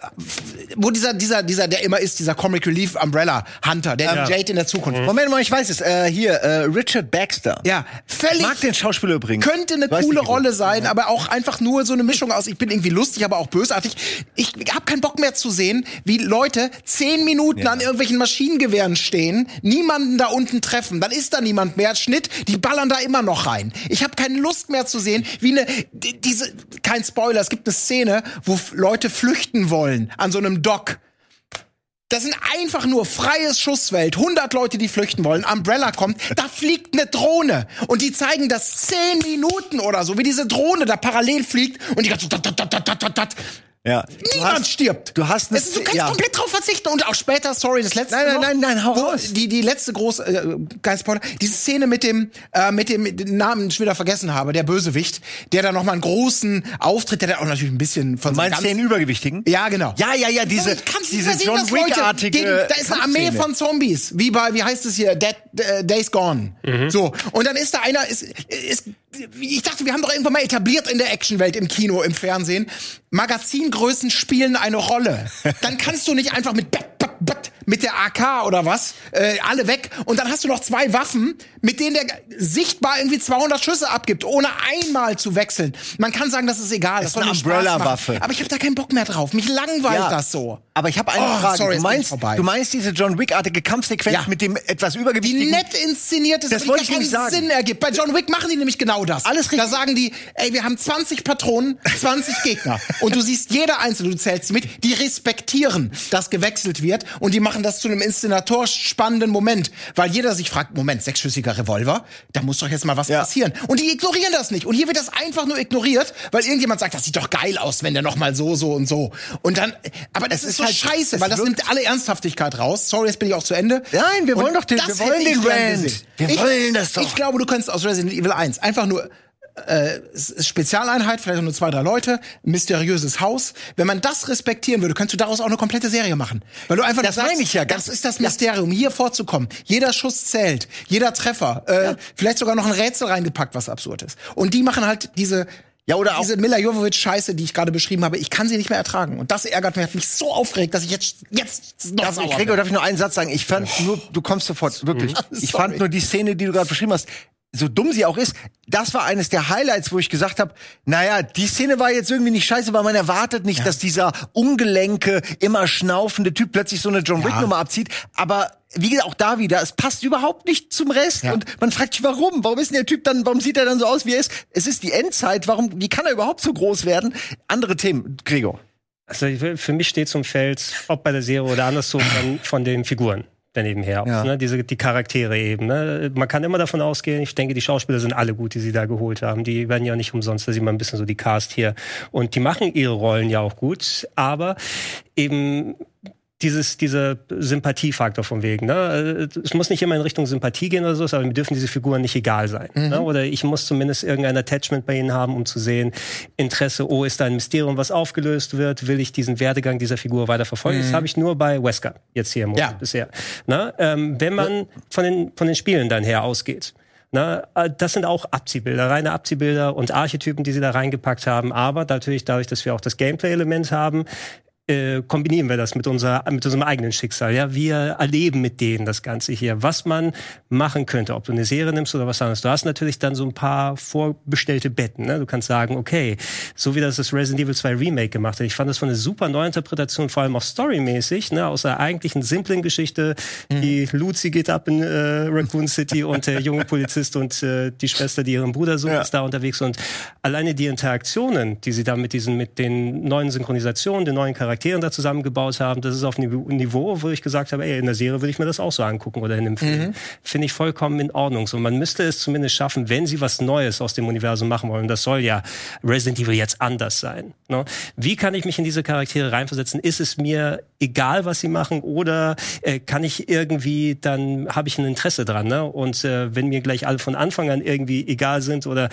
wo dieser, dieser, dieser, der immer ist, dieser Comic Relief Umbrella Hunter, der Ja. Jade in der Zukunft. Moment mal, ich weiß es. Äh, hier, äh, Richard Baxter. Ja, völlig. Ich mag den Schauspieler übrigens. Könnte eine Weiß coole Rolle sein, aber auch einfach nur so eine Mischung aus, ich bin irgendwie lustig, aber auch bösartig. Ich habe keinen Bock mehr zu sehen, wie Leute zehn Minuten Ja. an irgendwelchen Maschinengewehren stehen, niemanden da unten treffen, dann ist da niemand mehr, Schnitt, die ballern da immer noch rein. Ich habe Lust mehr zu sehen, wie eine, die- diese, kein Spoiler, es gibt eine Szene, wo Leute flüchten wollen an so einem Dock. Das sind einfach nur freies Schussfeld. 100 Leute, die flüchten wollen. Umbrella kommt, da fliegt eine Drohne. Und die zeigen das 10 Minuten oder so, wie diese Drohne da parallel fliegt und die ganze. Dat, dat. Ja. Du Niemand hast- stirbt. du hast eine es, ist- Du kannst ja. komplett drauf verzichten. Und auch später, sorry, das letzte. Nein, nein, nein, nein, hau raus. Die, die letzte große, äh, kein Spoiler, diese Szene mit dem, äh, mit dem Namen, den ich wieder vergessen habe, der Bösewicht, der da nochmal einen großen Auftritt, der da auch natürlich ein bisschen von Du meinst seinem den Übergewichtigen? ja, genau. Ja, ja, ja, diese, nicht diese sehen, John Wick-artige Da ist eine Armee von Zombies, wie bei, wie heißt es hier, Dead, äh, Days Gone. So. Und dann ist da einer, ist, ist, ich dachte, wir haben doch irgendwann mal etabliert in der Actionwelt, im Kino, im Fernsehen, Magazingrößen spielen eine Rolle. Dann kannst du nicht einfach mit bat, mit der AK oder was, äh, alle weg. Und dann hast du noch zwei Waffen, mit denen der sichtbar irgendwie 200 Schüsse abgibt, ohne einmal zu wechseln. Man kann sagen, das ist egal. Das, ist eine. Umbrella-Waffe. Aber ich habe da keinen Bock mehr drauf. Mich langweilt Ja. das so. Aber ich habe eine Oh, Frage. sorry, du, meinst, du meinst diese John Wick-artige Kampfsequenz Ja. mit dem etwas übergewichtigen? nett inszeniert ist, Das wollte die ich keinen sagen. Sinn ergibt. Bei John Wick machen die nämlich genau das. Alles richtig. Da sagen die, ey, wir haben 20 Patronen, 20 Gegner. Und du siehst jeder einzelne, du zählst mit, die respektieren, dass gewechselt wird. Und die machen das zu einem inszenatorisch spannenden Moment. Weil jeder sich fragt, Moment, sechsschüssiger Revolver, da muss doch jetzt mal was Ja. passieren. Und die ignorieren das nicht. Und hier wird das einfach nur ignoriert, weil irgendjemand sagt, das sieht doch geil aus, wenn der noch mal so, so und so. Und dann, aber das Es ist, ist so halt- scheiße, weil das nimmt alle Ernsthaftigkeit raus. Sorry, jetzt bin ich auch zu Ende. Nein, wir wollen Und doch den- das wir wollen den gesehen. Wir ich, wollen das doch. Ich glaube, du könntest aus Resident Evil 1 einfach nur äh, Spezialeinheit, vielleicht nur zwei, drei Leute, mysteriöses Haus. Wenn man das respektieren würde, könntest du daraus auch eine komplette Serie machen. Weil du einfach Das sagst, meine ich ja, Das ist das Mysterium, hier vorzukommen. Jeder Schuss zählt, jeder Treffer, äh, vielleicht sogar noch ein Rätsel reingepackt, was absurd ist. Und die machen halt diese Ja, oder auch- diese Mila Jovovich-Scheiße, die ich gerade beschrieben habe, ich kann sie nicht mehr ertragen. Und das ärgert mich, hat mich so aufgeregt, dass ich jetzt, jetzt noch Darf ich, sauer bin. darf ich nur einen Satz sagen? Ich fand nur, du kommst sofort, wirklich. Ich fand nur die Szene, die du gerade beschrieben hast, so dumm sie auch ist, das war eines der Highlights, wo ich gesagt habe, naja, die Szene war jetzt irgendwie nicht scheiße, weil man erwartet nicht, dass dieser ungelenke, immer schnaufende Typ plötzlich so eine John Ja. Wick-Nummer abzieht. Aber wie gesagt, auch da wieder, es passt überhaupt nicht zum Rest. Ja. Und man fragt sich, warum? Warum ist denn der Typ dann, warum sieht er dann so aus, wie er ist? Es ist die Endzeit, warum, wie kann er überhaupt so groß werden? Andere Themen, Gregor. Also für mich steht zum Feld, ob bei der Serie oder andersrum, von den Figuren daneben her. Ja. Ne? Diese, die Charaktere eben. Ne? Man kann immer davon ausgehen, ich denke, die Schauspieler sind alle gut, die sie da geholt haben. Die werden ja nicht umsonst, da sieht man ein bisschen so die Cast hier. Und die machen ihre Rollen ja auch gut, aber eben dieses, dieser Sympathiefaktor von wegen. Ne? Es muss nicht immer in Richtung Sympathie gehen oder so, aber mir dürfen diese Figuren nicht egal sein. Ne? Oder ich muss zumindest irgendein Attachment bei ihnen haben, um zu sehen, Interesse, oh, ist da ein Mysterium, was aufgelöst wird, will ich diesen Werdegang dieser Figur weiter verfolgen. Das habe ich nur bei Wesker jetzt hier im Moment Ja. bisher. Ne? Ähm, wenn man von den, von den Spielen dann her ausgeht. Na, äh, das sind auch Abziehbilder, reine Abziehbilder und Archetypen, die sie da reingepackt haben. Aber natürlich, dadurch, dass wir auch das Gameplay-Element haben, äh, kombinieren wir das mit, unser, mit unserem eigenen Schicksal. Ja, wir erleben mit denen das Ganze hier, was man machen könnte, ob du eine Serie nimmst oder was anderes. Du hast natürlich dann so ein paar vorbestellte Betten. Ne? Du kannst sagen, okay, so wie das das Resident Evil 2 Remake gemacht hat. Ich fand das von eine super Neuinterpretation, vor allem auch storymäßig, ne? aus der eigentlichen simplen Geschichte. Die Lucy geht ab in äh, Raccoon City und der junge Polizist und äh, die Schwester, die ihren Bruder sucht, Ja. ist da unterwegs. Und alleine die Interaktionen, die sie da mit diesen, mit den neuen Synchronisationen, den neuen Charakteren Charakteren da zusammengebaut haben, das ist auf einem Niveau, wo ich gesagt habe, ey, in der Serie würde ich mir das auch so angucken oder in einem Film. Finde ich vollkommen in Ordnung. So, man müsste es zumindest schaffen, wenn sie was Neues aus dem Universum machen wollen. Das soll ja Resident Evil jetzt anders sein. Ne? Wie kann ich mich in diese Charaktere reinversetzen? Ist es mir egal, was sie machen, oder äh, kann ich irgendwie, dann habe ich ein Interesse dran. Ne? Und äh, wenn mir gleich alle von Anfang an irgendwie egal sind oder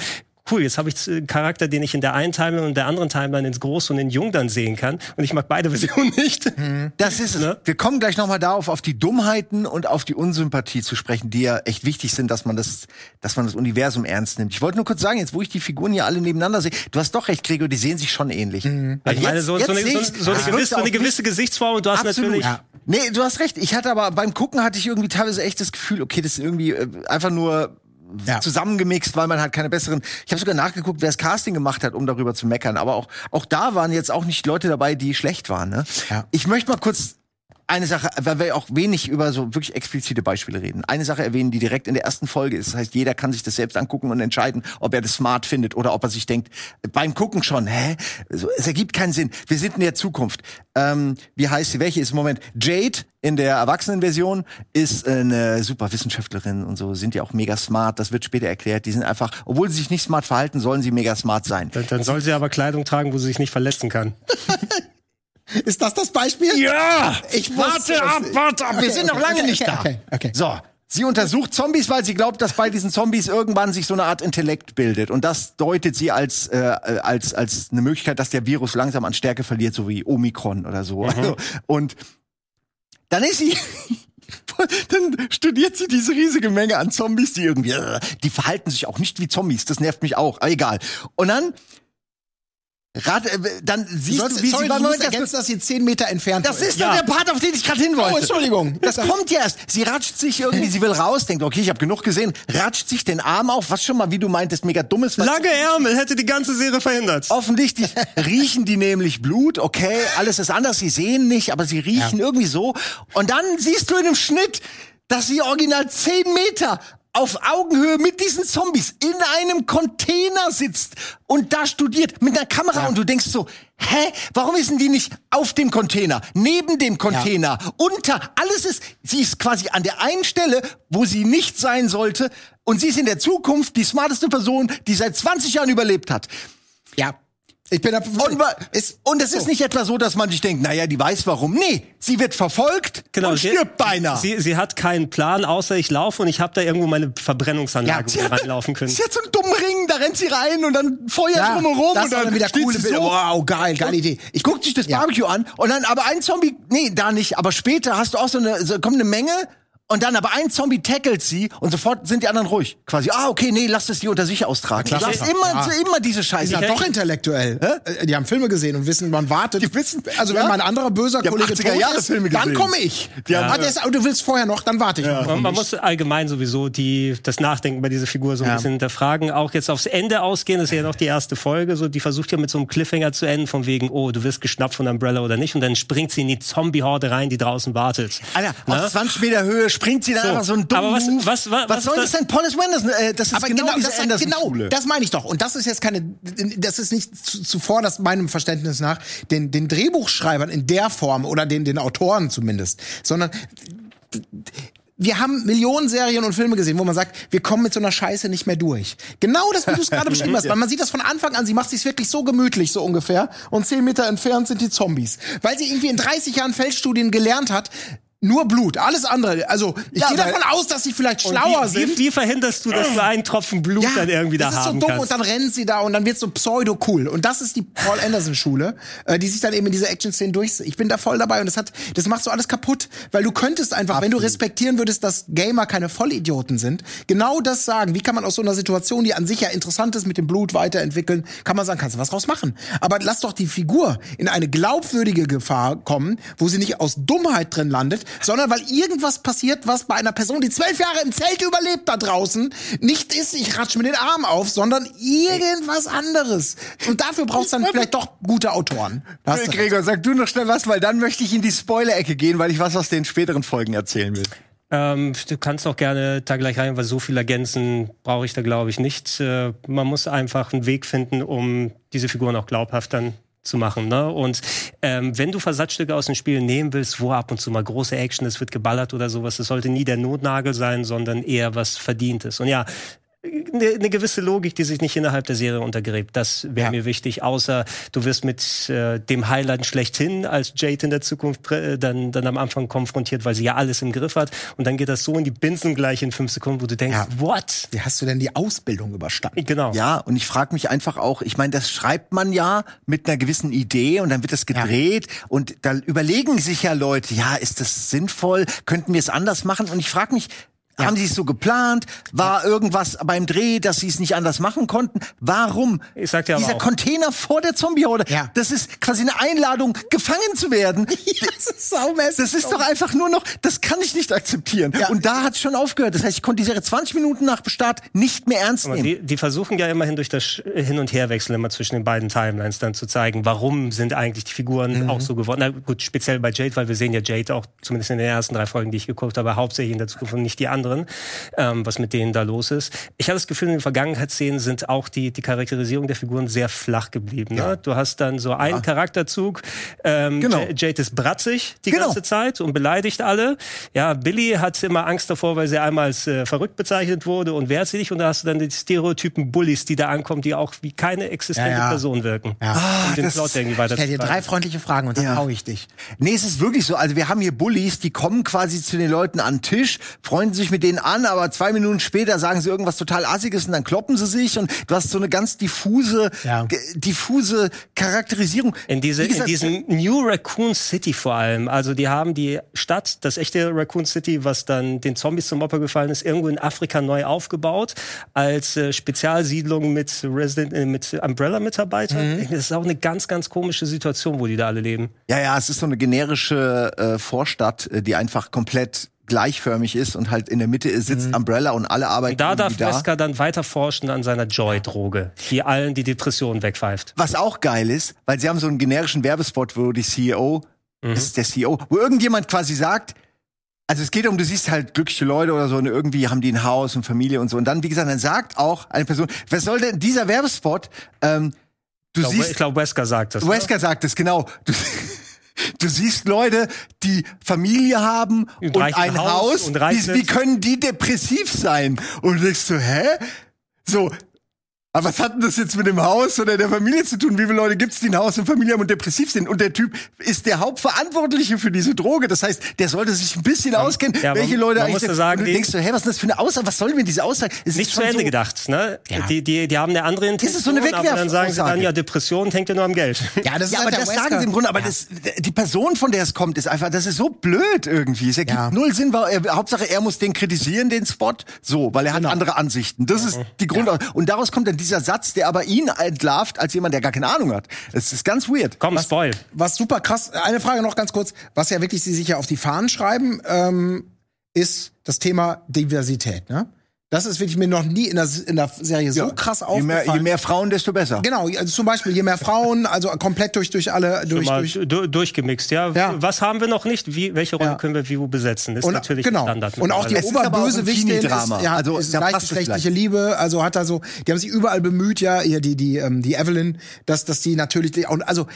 cool, jetzt habe ich einen Charakter, den ich in der einen Timeline und der anderen Timeline ins Groß und in Jung dann sehen kann. Und ich mag beide Versionen nicht. Das ist es. Ne? Wir kommen gleich nochmal darauf, auf die Dummheiten und auf die Unsympathie zu sprechen, die ja echt wichtig sind, dass man das, dass man das Universum ernst nimmt. Ich wollte nur kurz sagen, jetzt wo ich die Figuren hier alle nebeneinander sehe, du hast doch recht, Gregor, die sehen sich schon ähnlich. Also ich meine, so, so, eine, so, so, eine gewisse, so eine gewisse Gesichtsform und du hast Absolut. natürlich. Ja. Nee, du hast recht. Ich hatte aber beim Gucken hatte ich irgendwie teilweise echt das Gefühl, okay, das ist irgendwie äh, einfach nur Ja. zusammengemixt, weil man halt keine besseren. Ich habe sogar nachgeguckt, wer das Casting gemacht hat, um darüber zu meckern. Aber auch auch da waren jetzt auch nicht Leute dabei, die schlecht waren. Ne? Ja. Ich möchte mal kurz eine Sache, weil wir auch wenig über so wirklich explizite Beispiele reden. Eine Sache erwähnen, die direkt in der ersten Folge ist. Das heißt, jeder kann sich das selbst angucken und entscheiden, ob er das smart findet oder ob er sich denkt, beim Gucken schon, hä? Es ergibt keinen Sinn. Wir sind in der Zukunft. Ähm, wie heißt sie? Welche ist im Moment? Jade in der Erwachsenenversion ist eine super Wissenschaftlerin und so, sind ja auch mega smart. Das wird später erklärt. Die sind einfach, obwohl sie sich nicht smart verhalten, sollen sie mega smart sein. Dann, dann soll sie aber Kleidung tragen, wo sie sich nicht verletzen kann. Ist das das Beispiel? Ja! Ich warte ab, warte ab. Wir Okay, sind noch okay, lange okay, nicht da. okay, okay. So. Sie untersucht Zombies, weil sie glaubt, dass bei diesen Zombies irgendwann sich so eine Art Intellekt bildet. Und das deutet sie als, äh, als, als eine Möglichkeit, dass der Virus langsam an Stärke verliert, so wie Omikron oder so. Also, und dann ist sie. Dann studiert sie diese riesige Menge an Zombies, die irgendwie, äh, die verhalten sich auch nicht wie Zombies. Das nervt mich auch. Aber egal. Und dann, rat, äh, dann Du siehst du, wie sorry, sie, du Moment, das- ergänzen, dass sie zehn Meter entfernt das ist Ja. doch der Part, auf den ich gerade hin wollte. Oh, Entschuldigung. Das kommt ja erst. Sie ratscht sich irgendwie, sie will raus, denkt, okay, ich habe genug gesehen, ratscht sich den Arm auf, was schon mal, wie du meintest, mega dummes. Lange Ärmel hätte die ganze Serie verhindert. Offensichtlich riechen die nämlich Blut, okay, alles ist anders, sie sehen nicht, aber sie riechen irgendwie so. Und dann siehst du in dem Schnitt, dass sie original zehn Meter auf Augenhöhe mit diesen Zombies in einem Container sitzt und da studiert mit einer Kamera und du denkst so, hä, warum ist denn die nicht auf dem Container, neben dem Container, unter, alles ist, sie ist quasi an der einen Stelle, wo sie nicht sein sollte und sie ist in der Zukunft die smarteste Person, die seit 20 Jahren überlebt hat. Ja. Ich bin da. Und, es- und es ist nicht etwa so, dass man sich denkt, naja, die weiß warum. Nee, sie wird verfolgt und Genau, sie- stirbt beinahe. Sie, sie hat keinen Plan, außer ich laufe und ich habe da irgendwo meine Verbrennungsanlage, hat, reinlaufen können. sie hat so einen dummen Ring, da rennt sie rein und dann Feuer Ja, drumherum das und dann dann wieder coole so. Wow, geil, geile Idee. Ich guck sich das Ja. Barbecue an und dann aber ein Zombie, nee, da nicht, aber später hast du auch so eine, so, kommt eine Menge und dann aber ein Zombie tackelt sie und sofort sind die anderen ruhig. Quasi, ah, okay, nee, lass es die unter sich austragen. Ja, du klar. hast immer, Ja. immer diese Die Scheiße. sind ja doch intellektuell. Äh, Die haben Filme gesehen und wissen, man wartet. Die wissen- also ja. wenn mein anderer böser Die Kollege 80er tot Jahre ist, Filme dann gesehen. komme ich. Die haben- Ah, ist, aber du willst vorher noch, dann warte ich noch. Man, man muss allgemein sowieso die, das Nachdenken bei dieser Figur so ein Ja. bisschen hinterfragen. Auch jetzt aufs Ende ausgehen, das ist ja noch die erste Folge. So, die versucht ja mit so einem Cliffhanger zu enden, von wegen, oh, du wirst geschnappt von Umbrella oder nicht. Und dann springt sie in die Zombie-Horde rein, die draußen wartet. Alter, Na? aus 20 Meter Höhe springt sie da So, einfach so einen dummen aber was- Move. was- was- was soll das denn? Paul S. Anderson, äh, das ist Aber genau, genau, das, Anderson-Schule. genau, das meine ich doch. Und das ist jetzt keine, das ist nicht zu- zuvor, das meinem Verständnis nach, den, den Drehbuchschreibern in der Form oder den, den Autoren zumindest, sondern wir haben Millionen Serien und Filme gesehen, wo man sagt, wir kommen mit so einer Scheiße nicht mehr durch. Genau das, wie du es gerade beschrieben hast. Weil man sieht das von Anfang an, sie macht sich wirklich so gemütlich, so ungefähr. Und zehn Meter entfernt sind die Zombies. Weil sie irgendwie in 30 Jahren Feldstudien gelernt hat, nur Blut, alles andere. Also ich Ja, gehe davon aus, dass sie vielleicht schlauer wie, sind. Wie, verhinderst du, dass du einen Tropfen Blut dann irgendwie da das ist so dumm kannst? und dann rennt sie da und dann wird so pseudo cool und das ist die Paul Anderson Schule, äh, die sich dann eben in diese Action Szenen durch. Ich bin da voll dabei und das hat, das macht so alles kaputt, weil du könntest einfach, wenn du respektieren würdest, dass Gamer keine Vollidioten sind, genau das sagen. Wie kann man aus so einer Situation, die an sich ja interessant ist, mit dem Blut weiterentwickeln, kann man sagen, kannst du was draus machen. Aber lass doch die Figur in eine glaubwürdige Gefahr kommen, wo sie nicht aus Dummheit drin landet, sondern weil irgendwas passiert, was bei einer Person, die zwölf Jahre im Zelt überlebt da draußen, nicht ist, ich ratsch mir den Arm auf, sondern irgendwas anderes. Und dafür brauchst du dann vielleicht doch gute Autoren. Da hast recht. Gregor, sag du noch schnell was, weil dann möchte ich in die Spoiler-Ecke gehen, weil ich was aus den späteren Folgen erzählen will. Ähm, du kannst auch gerne da gleich rein, weil so viel ergänzen brauche ich da, glaube ich, nicht. Äh, man muss einfach einen Weg finden, um diese Figuren auch glaubhaft dann zu machen. Ne? Und ähm, wenn du Versatzstücke aus den Spielen nehmen willst, wo ab und zu mal große Action ist, wird geballert oder sowas, das sollte nie der Notnagel sein, sondern eher was Verdientes. Und ja, eine, eine gewisse Logik, die sich nicht innerhalb der Serie untergräbt. Das wäre ja. mir wichtig, außer du wirst mit äh, dem Highlight schlechthin als Jade in der Zukunft äh, dann, dann am Anfang konfrontiert, weil sie ja alles im Griff hat. Und dann geht das so in die Binsen gleich in fünf Sekunden, wo du denkst, ja. what? Wie hast du denn die Ausbildung überstanden? Genau. Ja, und ich frage mich einfach auch, ich meine, das schreibt man ja mit einer gewissen Idee und dann wird das gedreht ja. und da überlegen sich ja Leute, ja, ist das sinnvoll? Könnten wir es anders machen? Und ich frage mich, ja. Haben sie es so geplant? War irgendwas beim Dreh, dass sie es nicht anders machen konnten? Warum? Ich sag dir Dieser auch. Container vor der Zombie-Horde, Ja. das ist quasi eine Einladung, gefangen zu werden. das ist saumäßig. Das ist doch einfach nur noch, das kann ich nicht akzeptieren. Ja. Und da hat es schon aufgehört. Das heißt, ich konnte die Serie 20 Minuten nach Start nicht mehr ernst nehmen. die, die versuchen ja immerhin durch das Hin- und Herwechsel immer zwischen den beiden Timelines dann zu zeigen, warum sind eigentlich die Figuren auch so geworden. Na gut, speziell bei Jade, weil wir sehen ja Jade auch zumindest in den ersten drei Folgen, die ich geguckt habe, hauptsächlich in der Zukunft und nicht die anderen, ähm, was mit denen da los ist. Ich habe das Gefühl, in den Vergangenheitsszenen sind auch die, die Charakterisierung der Figuren sehr flach geblieben. Ne? Du hast dann so einen Charakterzug, ähm, Genau. Jade ist bratzig die Genau. ganze Zeit und beleidigt alle. Ja, Billy hat immer Angst davor, weil sie einmal als äh, verrückt bezeichnet wurde und wehrt sie nicht. Und da hast du dann die Stereotypen Bullies, die da ankommen, die auch wie keine existente Ja, ja. Person wirken. Ja. um den das- Plot irgendwie weiter Ich hätte dir drei freundliche Fragen und dann Ja. hau ich dich. Nee, es ist wirklich so. Also wir haben hier Bullies, die kommen quasi zu den Leuten an den Tisch, freunden sich mit denen an, aber zwei Minuten später sagen sie irgendwas total Assiges und dann kloppen sie sich und du hast so eine ganz diffuse, Ja. diffuse Charakterisierung. In, diese, gesagt, in diesem New Raccoon City vor allem. Also die haben die Stadt, das echte Raccoon City, was dann den Zombies zum Opfer gefallen ist, irgendwo in Afrika neu aufgebaut als äh, Spezialsiedlung mit Resident, äh, mit Umbrella-Mitarbeitern. Mhm. Das ist auch eine ganz, ganz komische Situation, wo die da alle leben. Ja, ja, es ist so eine generische äh, Vorstadt, äh, die einfach komplett gleichförmig ist und halt in der Mitte sitzt Umbrella und alle arbeiten Und da darf da. Wesker dann weiter forschen an seiner Joy-Droge, die allen die Depressionen wegpfeift. Was auch geil ist, weil sie haben so einen generischen Werbespot, wo die CEO, das ist der CEO, wo irgendjemand quasi sagt, also es geht um, du siehst halt glückliche Leute oder so und irgendwie haben die ein Haus und Familie und so. Und dann, wie gesagt, dann sagt auch eine Person, was soll denn dieser Werbespot? Ähm, du Ich glaube, siehst, ich glaube, Wesker sagt das. Wesker sagt es, genau. Du, du siehst Leute, die Familie haben Und und, ein Haus Haus. und wie, wie können die depressiv sein? Und du denkst so, hä? So. Aber was hat denn das jetzt mit dem Haus oder der Familie zu tun? Wie viele Leute gibt's, die ein Haus und Familie haben und depressiv sind? Und der Typ ist der Hauptverantwortliche für diese Droge. Das heißt, der sollte sich ein bisschen auskennen, ja, welche man- Leute man eigentlich. muss ja sind. sagen, und du denkst so, hä, was ist das für eine Aussage? Was soll denn diese Aussage? Es nicht ist zu Ende so, gedacht, ne? Ja. Die, die, die haben eine andere Intention, ist so eine aber dann sagen sie dann, ja, Depression hängt ja nur am Geld. Ja, das ist Ja, halt aber das Wesker. sagen sie im Grunde, aber Ja. das, die Person, von der es kommt, ist einfach, das ist so blöd irgendwie. Es ergibt Ja. null Sinn, weil er, Hauptsache er muss den kritisieren, den Spot, so, weil er Genau. hat andere Ansichten. Das ist die Grund. Und daraus kommt dann dieser Satz, der aber ihn entlarvt als jemand, der gar keine Ahnung hat. Es ist ganz weird. Komm, Spoil. Was super krass, eine Frage noch ganz kurz, was ja wirklich sie sich ja auf die Fahnen schreiben, ähm, ist das Thema Diversität, ne? Das ist wirklich mir noch nie in der, in der Serie so krass Je aufgefallen. mehr, je mehr Frauen, desto besser. Genau, also zum Beispiel je mehr Frauen, also komplett durch durch alle durch, Mal durch du, durchgemixt, ja. Ja. Was haben wir noch nicht? Wie, welche Rolle Ja. können wir wie wo besetzen? Ist und, natürlich genau. Standard. Und auch die ist Oberbösewichtin ist, ja, Also, ist gleichgeschlechtliche gleich. Liebe, also hat da so, die haben sich überall bemüht, ja, hier die die ähm, die Evelyn, dass dass die natürlich und also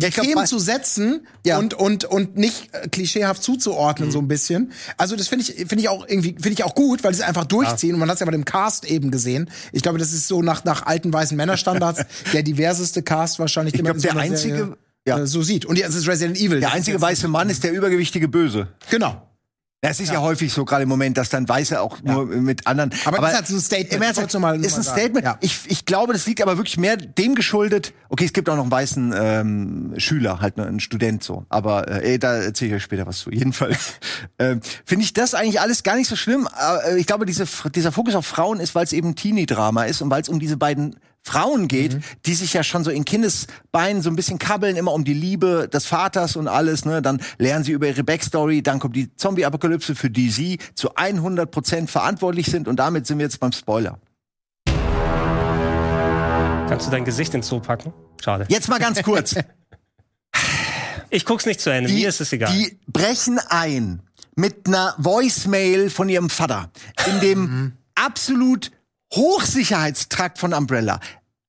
Ja, glaub, Themen zu setzen Ja. und und und nicht äh, klischeehaft zuzuordnen so ein bisschen. Also das finde ich finde ich auch irgendwie finde ich auch gut, weil sie es einfach durchziehen und man hat es ja bei dem Cast eben gesehen. Ich glaube, das ist so nach nach alten weißen Männerstandards der diverseste Cast wahrscheinlich, den Ich man glaub, in so der einzige- Serie, ja. äh, so sieht. Und ja, es ist Resident Evil. Der einzige weiße Mann ist der übergewichtige Böse. Genau. Ja, es ist ja. häufig so, gerade im Moment, dass dann Weiße auch nur mit anderen. Aber das ist halt so ein Statement. Ernst, mal- ist ein. Statement. Ja. Ich, ich glaube, das liegt aber wirklich mehr dem geschuldet. Okay, es gibt auch noch einen weißen ähm, Schüler, halt ne, einen Student so. Aber äh, da erzähle ich euch später was zu. Jedenfalls ähm, finde ich das eigentlich alles gar nicht so schlimm. Aber, äh, ich glaube, diese, dieser Fokus auf Frauen ist, weil es eben Teenie-Drama ist und weil es um diese beiden Frauen geht, Mhm. die sich ja schon so in Kindesbeinen so ein bisschen kabbeln, immer um die Liebe des Vaters und alles, ne? Dann lernen sie über ihre Backstory, dann kommt die Zombie-Apokalypse, für die sie zu 100% verantwortlich sind und damit sind wir jetzt beim Spoiler. Kannst du dein Gesicht ins Zoo packen? Schade. Jetzt mal ganz kurz. Ich guck's nicht zu Ende. Mir ist es egal. Die brechen ein mit einer Voicemail von ihrem Vater in dem absolut Hochsicherheitstrakt von Umbrella.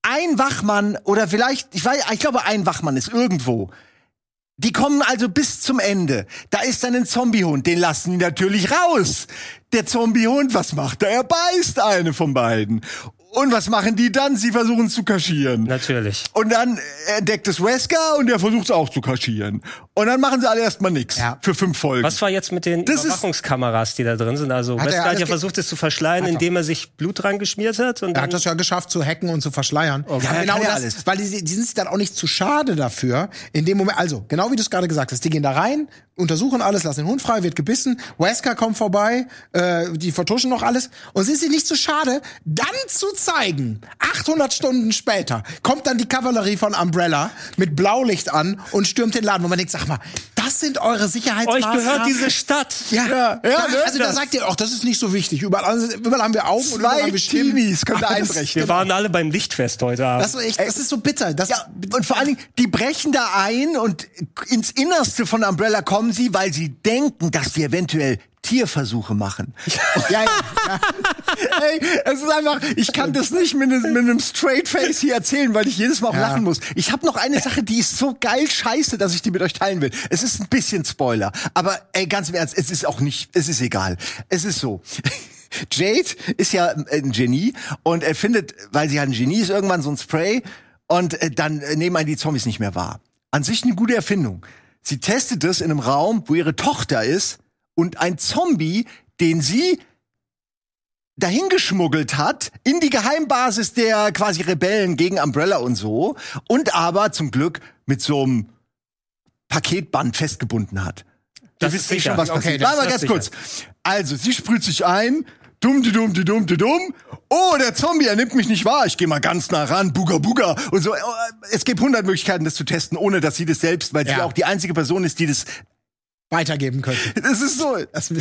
ein Wachmann oder vielleicht, ich weiß, ich glaube, ein Wachmann ist irgendwo. Die kommen also bis zum Ende. Da ist dann ein Zombiehund, den lassen die natürlich raus. Der Zombiehund, was macht er? Er beißt eine von beiden. Und was machen die dann? Sie versuchen es zu kaschieren. Natürlich. Und dann entdeckt es Wesker und der versucht es auch zu kaschieren. Und dann machen sie alle erstmal nix Ja. für fünf Folgen. Was war jetzt mit den Das Überwachungskameras, die da drin sind? Also Hat er Wesker hat ja versucht, es zu verschleiern, Hat er. indem er sich Blut dran geschmiert hat. Und Er hat das ja geschafft zu hacken und zu verschleiern. Ja, er genau kann ja das, alles. weil die, die sind sich dann auch nicht zu schade dafür. In dem Moment, also genau wie du es gerade gesagt hast, die gehen da rein, untersuchen alles, lassen den Hund frei, wird gebissen. Wesker kommt vorbei, äh, die vertuschen noch alles und sind sich nicht zu schade, dann zu zeigen. 800 Stunden später kommt dann die Kavallerie von Umbrella mit Blaulicht an und stürmt den Laden, wo man denkt, sag mal, das sind eure euch Sicherheitsmaßnahmen. gehört diese Stadt. Ja, ja, ja, ja ne? also da sagt ihr, ach, das ist nicht so wichtig. Überall, überall haben wir Augen und überall Zwei haben wir Stimmen. Teenies können da das- einbrechen. Wir waren alle beim Lichtfest heute Abend. Das ist, echt, das ist so bitter. Das, Ja, und vor allen Dingen, die brechen da ein und ins Innerste von Umbrella kommen sie, weil sie denken, dass wir eventuell Tierversuche machen. ja, ja, Ey, es ist einfach, ich kann das nicht mit, einem- mit einem Straight Face hier erzählen, weil ich jedes Mal auch Ja. lachen muss. Ich habe noch eine Sache, die ist so geil scheiße, dass ich die mit euch teilen will. Es ist ein bisschen Spoiler, aber ey, ganz im Ernst, es ist auch nicht, es ist egal. Es ist so. Jade ist ja ein Genie und er findet, weil sie halt ein Genie ist, irgendwann so ein Spray und äh, dann äh, nehmen einen die Zombies nicht mehr wahr. An sich eine gute Erfindung. Sie testet es in einem Raum, wo ihre Tochter ist und ein Zombie, den sie dahingeschmuggelt hat in die Geheimbasis der quasi Rebellen gegen Umbrella und so und aber zum Glück mit so einem Paketband festgebunden hat. Das ist wisst sicher. schon, was Okay, passiert. das Warte mal ganz kurz. Also, sie sprüht sich ein. Dumm, die dumm, die dumm, die dumm. Oh, der Zombie, er nimmt mich nicht wahr. Ich gehe mal ganz nah ran. Buga, buga. Und so. Oh, Es gibt hundert Möglichkeiten, das zu testen, ohne dass sie das selbst, weil sie Ja. auch die einzige Person ist, die das weitergeben könnte. das ist so. Das,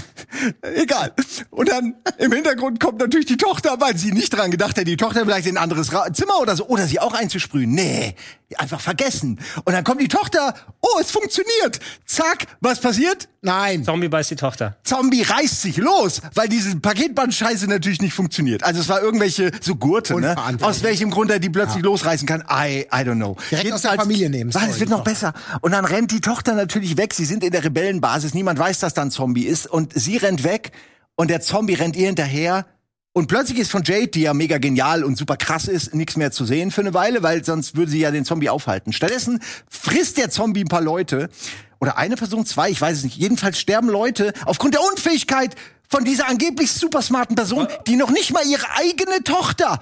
egal. Und dann im Hintergrund kommt natürlich die Tochter, weil sie nicht dran gedacht hat, die Tochter vielleicht in ein anderes Ra Zimmer oder so. Oder sie auch einzusprühen. Nee, einfach vergessen. Und dann kommt die Tochter. Oh, es funktioniert. Zack, was passiert? Nein. Zombie beißt die Tochter. Zombie reißt sich los, weil diese Paketband-Scheiße natürlich nicht funktioniert. Also es war irgendwelche so Gurte, ne? Aus welchem Grund er die plötzlich losreißen kann, I, I don't know. Direkt aus der Familie nehmen Was, es wird noch besser. Und dann rennt die Tochter natürlich weg. Sie sind in der Rebellenbasis. Niemand weiß, dass da ein Zombie ist. Und sie rennt weg und der Zombie rennt ihr hinterher. Und plötzlich ist von Jade, die ja mega genial und super krass ist, nichts mehr zu sehen für eine Weile, weil sonst würde sie ja den Zombie aufhalten. Stattdessen frisst der Zombie ein paar Leute. Oder eine Person, zwei, ich weiß es nicht. Jedenfalls sterben Leute aufgrund der Unfähigkeit von dieser angeblich super smarten Person, die noch nicht mal ihre eigene Tochter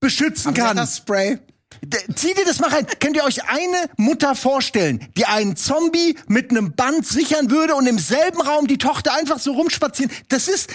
beschützen kann. das Spray. D- Zieht ihr das mal rein. Könnt ihr euch eine Mutter vorstellen, die einen Zombie mit einem Band sichern würde und im selben Raum die Tochter einfach so rumspazieren? Das ist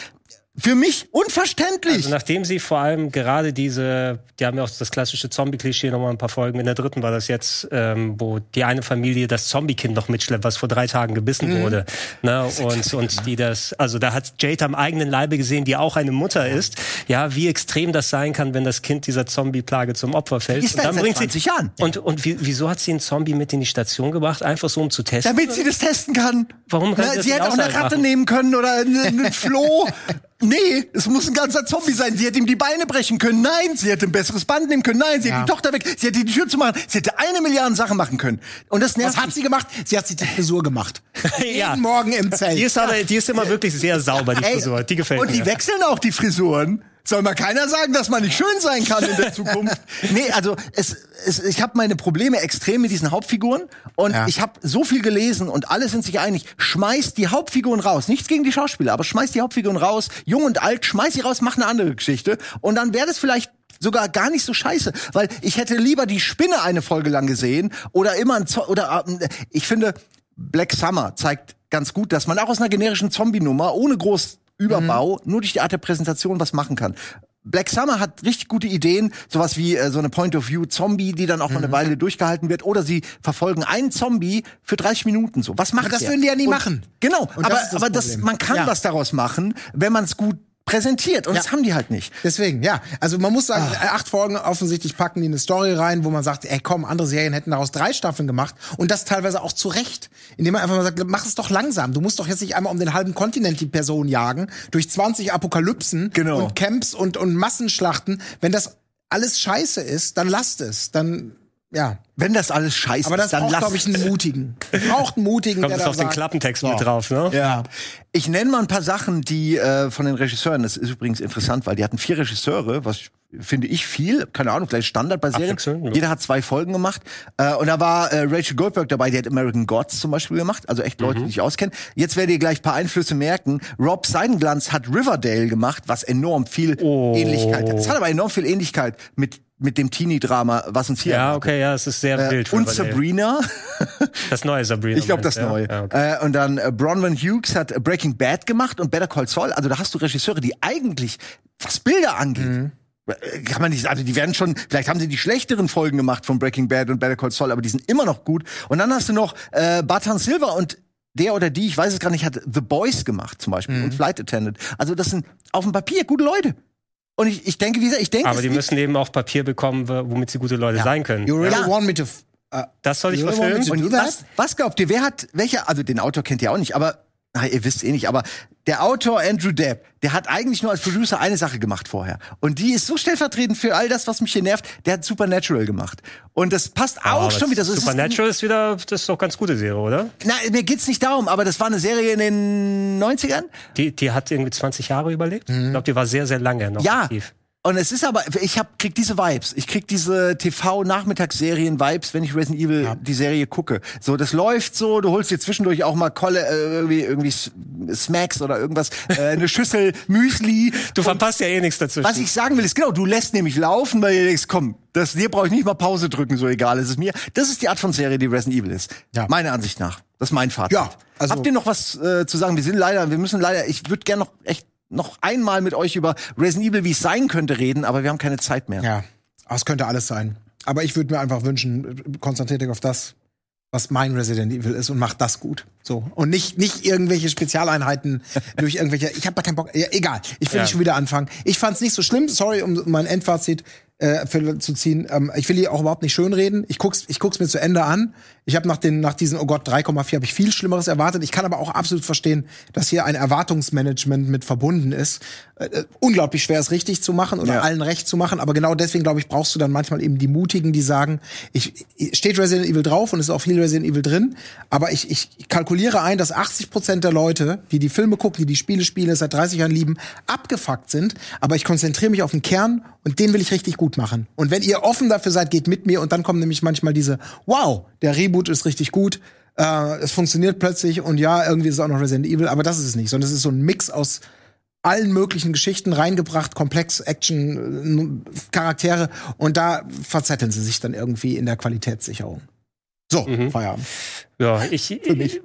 für mich unverständlich. Also nachdem sie vor allem gerade diese, die haben ja auch das klassische Zombie-Klischee nochmal ein paar Folgen, in der dritten war das jetzt, ähm, wo die eine Familie das Zombie-Kind noch mitschleppt, was vor drei Tagen gebissen wurde. Ne? Und, und die das, also da hat Jade am eigenen Leibe gesehen, die auch eine Mutter ist, ja, wie extrem das sein kann, wenn das Kind dieser Zombie-Plage zum Opfer fällt. Ist da seit 20 Jahren. Und, und wie, wieso hat sie einen Zombie mit in die Station gebracht? Einfach so, um zu testen? damit sie das testen kann. Warum kann Na, sie das sie hätte auch eine Ratte machen? nehmen können oder einen, einen Floh. Nee, es muss ein ganzer Zombie sein. Sie hätte ihm die Beine brechen können. Nein, sie hätte ein besseres Band nehmen können. Nein, sie Ja. hätte die Tochter weg. Sie hätte die Tür zu machen. Sie hätte eine Milliarde Sachen machen können. Und das nervt Was hat sie gemacht? Sie hat sich die Frisur gemacht. Ja. Jeden Morgen im Zelt. Die ist aber, die ist immer wirklich sehr sauber, die Frisur. Die gefällt Und die mir. wechseln auch die Frisuren. Soll mal keiner sagen, dass man nicht schön sein kann in der Zukunft. nee, also es, es, ich habe meine Probleme extrem mit diesen Hauptfiguren und Ja. ich habe so viel gelesen und alle sind sich einig. Schmeißt die Hauptfiguren raus. Nichts gegen die Schauspieler, aber schmeißt die Hauptfiguren raus. Jung und alt, schmeißt sie raus, mach eine andere Geschichte und dann wäre das vielleicht sogar gar nicht so scheiße, weil ich hätte lieber die Spinne eine Folge lang gesehen oder immer ein Zo oder äh, ich finde Black Summer zeigt ganz gut, dass man auch aus einer generischen Zombie-Nummer ohne groß Überbau nur durch die Art der Präsentation was machen kann. Black Summer hat richtig gute Ideen, sowas wie äh, so eine Point-of-View-Zombie, die dann auch mal eine Weile durchgehalten wird, oder sie verfolgen einen Zombie für 30 Minuten so. Was macht das der? würden die ja nie Und- machen. Genau, Und aber, das das aber das, man kann Ja. was daraus machen, wenn man es gut präsentiert. Und das Ja. haben die halt nicht. Deswegen, ja. Also man muss sagen, äh, acht Folgen offensichtlich packen die eine Story rein, wo man sagt, ey komm, andere Serien hätten daraus drei Staffeln gemacht und das teilweise auch zu Recht. Indem man einfach mal sagt, mach es doch langsam. Du musst doch jetzt nicht einmal um den halben Kontinent die Person jagen, durch 20 Apokalypsen Genau. und Camps und, und Massenschlachten, wenn das alles scheiße ist, dann lasst es. Dann, ja. Wenn das alles scheiße das ist, dann braucht, lass glaube ich, einen mutigen. Braucht einen mutigen, Kommt der es auf den sagt, Klappentext so. mit drauf, ne? Ja. Ich nenne mal ein paar Sachen, die äh, von den Regisseuren, das ist übrigens interessant, weil die hatten vier Regisseure, was finde ich viel, keine Ahnung, vielleicht Standard bei Serien. Ja. Jeder hat zwei Folgen gemacht. Äh, und da war äh, Rachel Goldberg dabei, die hat American Gods zum Beispiel gemacht, also echt Leute, die sich auskennen. Jetzt werdet ihr gleich ein paar Einflüsse merken. Rob Seidenglanz hat Riverdale gemacht, was enorm viel Oh. Ähnlichkeit hat. Es hat aber enorm viel Ähnlichkeit mit mit dem Teenie-Drama, was uns hier Ja, erwartet. okay, ja, es ist sehr Äh, wild. und. Sabrina. Das neue Sabrina. Ich glaube, das du, Neue. Ja, Ja, okay. äh, und dann äh, Bronwyn Hughes hat Breaking Bad gemacht und Better Call Saul. Also da hast du Regisseure, die eigentlich, was Bilder angeht, äh, kann man nicht, also die werden schon, vielleicht haben sie die schlechteren Folgen gemacht von Breaking Bad und Better Call Saul, aber die sind immer noch gut. Und dann hast du noch äh, Barton Silver und der oder die, ich weiß es gar nicht, hat The Boys gemacht zum Beispiel und Flight Attendant. Also das sind auf dem Papier gute Leute. Und ich, ich denke, wie gesagt, ich denke, Aber die müssen eben auch Papier bekommen, wo- womit sie gute Leute sein können. You really Ja. want me to. äh, Das soll ich really verfilmen? Und was, was glaubt ihr, wer hat, welcher, also den Autor kennt ihr auch nicht, aber, na, ihr wisst eh nicht, aber der Autor Andrew Depp, der hat eigentlich nur als Producer eine Sache gemacht vorher. Und die ist so stellvertretend für all das, was mich hier nervt, der hat Supernatural gemacht. Und das passt auch Aber schon wieder so. es ist- Supernatural ist wieder, das ist doch ganz gute Serie, oder? Na, mir geht's nicht darum, aber das war eine Serie in den 90ern. Die, die hat irgendwie 20 Jahre überlebt. Ich glaube, die war sehr, sehr lange noch Ja. aktiv. Und es ist aber, ich hab, krieg diese Vibes. Ich krieg diese TV-Nachmittagsserien-Vibes, wenn ich Resident Evil die Serie gucke. So, das läuft so, du holst dir zwischendurch auch mal Kolle, äh, irgendwie, irgendwie Smacks oder irgendwas, äh, eine Schüssel Müsli. Du verpasst ja eh nichts dazwischen. Was ich sagen will, ist genau, du lässt nämlich laufen, weil du denkst, komm, das, dir brauche ich nicht mal Pause drücken, so egal ist es mir. Das ist die Art von Serie, die Resident Evil ist. Ja. Meiner Ansicht nach. Das ist mein Fazit. Ja, also- Habt ihr noch was äh, zu sagen? Wir sind leider, wir müssen leider, ich würde gerne noch echt noch einmal mit euch über Resident Evil, wie es sein könnte, reden, aber wir haben keine Zeit mehr. Ja, aber es könnte alles sein. Aber ich würde mir einfach wünschen, konzentriert euch auf das, was mein Resident Evil ist und macht das gut. So. Und nicht, nicht irgendwelche Spezialeinheiten durch irgendwelche. Ich habe da keinen Bock. Ja, egal. Ich will Ja. nicht schon wieder anfangen. Ich fand's nicht so schlimm. Sorry, um mein Endfazit äh, für, zu ziehen. Ähm, ich will hier auch überhaupt nicht schönreden. Ich guck's, ich guck's mir zu Ende an. Ich habe nach den, nach diesen, oh Gott, 3,4 habe ich viel Schlimmeres erwartet. Ich kann aber auch absolut verstehen, dass hier ein Erwartungsmanagement mit verbunden ist. Äh, äh, unglaublich schwer, es richtig zu machen oder Ja. allen recht zu machen. Aber genau deswegen, glaube ich, brauchst du dann manchmal eben die Mutigen, die sagen, ich, steht Resident Evil drauf und es ist auch viel Resident Evil drin. Aber ich, ich kalkuliere ein, dass 80 Prozent der Leute, die die Filme gucken, die die Spiele spielen, seit 30 Jahren lieben, abgefuckt sind. Aber ich konzentriere mich auf den Kern und den will ich richtig gut machen. Und wenn ihr offen dafür seid, geht mit mir und dann kommen nämlich manchmal diese, wow, der Reboot ist richtig gut. Äh, es funktioniert plötzlich und ja, irgendwie ist es auch noch Resident Evil, aber das ist es nicht, sondern es ist so ein Mix aus allen möglichen Geschichten reingebracht, komplex, Action, äh, Charaktere und da verzetteln sie sich dann irgendwie in der Qualitätssicherung. So, Feierabend. Ja, ich,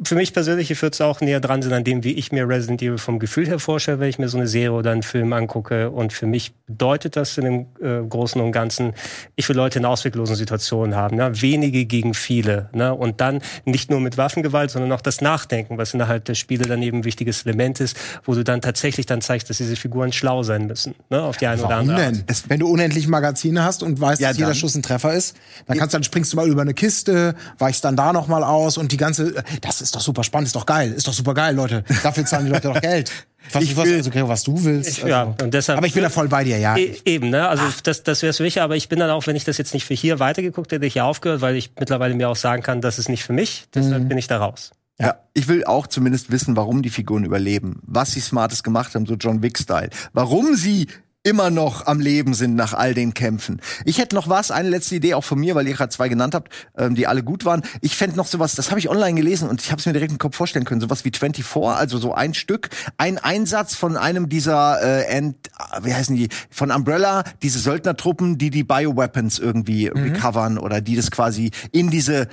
für mich. persönlich, ich würde es auch näher dran sein an dem, wie ich mir Resident Evil vom Gefühl her vorstelle, wenn ich mir so eine Serie oder einen Film angucke. Und für mich bedeutet das in dem äh, Großen und Ganzen, ich will Leute in ausweglosen Situationen haben, ne? wenige gegen viele. Ne? Und dann nicht nur mit Waffengewalt, sondern auch das Nachdenken, was innerhalb der Spiele dann eben ein wichtiges Element ist, wo du dann tatsächlich dann zeigst, dass diese Figuren schlau sein müssen, ne? auf die eine oder Warum andere Art. denn? Wenn du unendlich Magazine hast und weißt, Ja, dass jeder dann. Schuss ein Treffer ist, dann kannst du, dann springst du mal über eine Kiste, weichst dann da noch mal aus und die ganze, das ist doch super spannend, ist doch geil, ist doch super geil, Leute. Dafür zahlen die Leute doch Geld. Was, Ich was, will- also, was du willst. Ich- ja, also. und deshalb- aber ich bin da voll bei dir, ja. E eben, ne? Also das, das wäre es für mich, aber ich bin dann auch, wenn ich das jetzt nicht für hier weitergeguckt hätte, ich hier aufgehört, weil ich mittlerweile mir auch sagen kann, das ist nicht für mich, deshalb bin ich da raus. Ja, ich will auch zumindest wissen, warum die Figuren überleben, was sie Smartes gemacht haben, so John Wick-Style, warum sie immer noch am Leben sind nach all den Kämpfen. Ich hätte noch was, eine letzte Idee auch von mir, weil ihr gerade zwei genannt habt, ähm, die alle gut waren. Ich fände noch sowas, das habe ich online gelesen und ich habe es mir direkt im Kopf vorstellen können, sowas wie 24, also so ein Stück, ein Einsatz von einem dieser, äh, Ent, wie heißen die, von Umbrella, diese Söldnertruppen, die die Bioweapons irgendwie recovern oder die das quasi in diese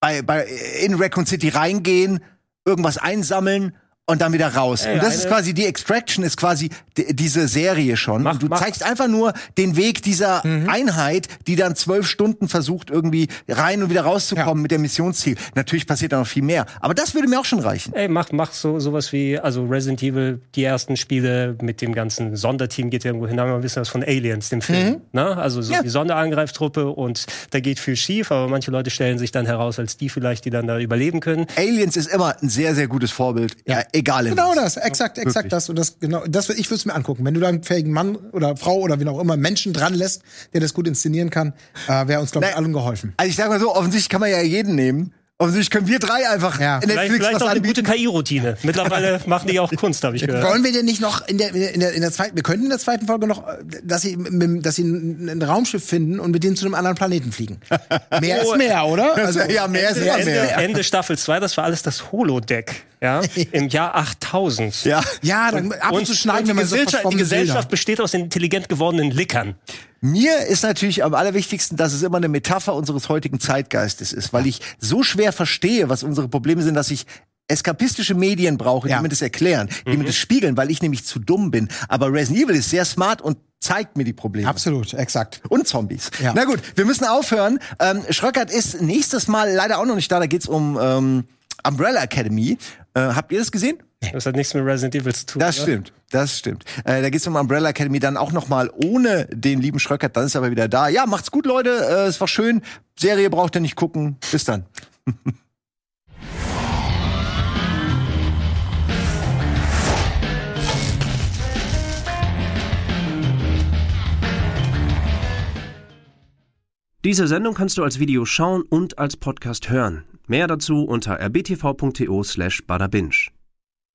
bei, bei in Raccoon City reingehen, irgendwas einsammeln und dann wieder raus. Ey, und das ist quasi die Extraction ist quasi di- diese Serie schon. Mach- und du mach- zeigst einfach nur den Weg dieser Einheit, die dann zwölf Stunden versucht irgendwie rein und wieder rauszukommen Ja. mit dem Missionsziel. Natürlich passiert da noch viel mehr, aber das würde mir auch schon reichen. Ey, mach, mach so sowas wie, also Resident Evil, die ersten Spiele mit dem ganzen Sonderteam geht ja irgendwo hin, haben wir ein bisschen was von Aliens, dem Film. Ne? Also so Ja. die Sonderangreiftruppe und da geht viel schief, aber manche Leute stellen sich dann heraus als die vielleicht, die dann da überleben können. Aliens ist immer ein sehr, sehr gutes Vorbild. Ja. Egal in Genau was. das, exakt, exakt Wirklich. das. Und das, genau, das, ich würde es mir angucken. Wenn du da einen fähigen Mann oder Frau oder wie auch immer Menschen dran lässt, der das gut inszenieren kann, äh, wäre uns, glaube ich, allen geholfen. Also ich sag mal so, offensichtlich kann man ja jeden nehmen. Offensichtlich können wir drei einfach Ja. in Vielleicht, Netflix vielleicht was auch eine gute anbieten. KI-Routine. Mittlerweile machen die auch Kunst, habe ich gehört. Wollen wir denn nicht noch in der, in der, in der zweiten, wir könnten in der zweiten Folge noch, dass sie, dass sie ein, ein Raumschiff finden und mit denen zu einem anderen Planeten fliegen. Mehr Oh, ist mehr, oder? Also, ja, mehr ist immer Ende, mehr. Ende Staffel 2, das war alles das Holodeck. Ja, im Jahr 8000. Ja. ja, dann ab und, zu schneiden und wir die, mal so Gesellschaft, die Gesellschaft Bilder. besteht aus intelligent gewordenen Lickern. Mir ist natürlich am allerwichtigsten, dass es immer eine Metapher unseres heutigen Zeitgeistes ist, weil ich so schwer verstehe, was unsere Probleme sind, dass ich eskapistische Medien brauche, die Ja. mir das erklären, die mir das spiegeln, weil ich nämlich zu dumm bin. Aber Resident Evil ist sehr smart und zeigt mir die Probleme. Absolut, exakt. Und Zombies. Ja. Na gut, wir müssen aufhören. Ähm, Schröckert ist nächstes Mal leider auch noch nicht da. Da geht's um ähm, Umbrella Academy. Äh, habt ihr das gesehen? Das hat nichts mit Resident Evil zu tun. Das ja? stimmt, das stimmt. Äh, da geht's um Umbrella Academy dann auch noch mal ohne den lieben Schröckert. Dann ist er aber wieder da. Ja, macht's gut, Leute. Äh, es war schön. Serie braucht ihr nicht gucken. Bis dann. Diese Sendung kannst du als Video schauen und als Podcast hören. Mehr dazu unter rbtv.to slash badabinch.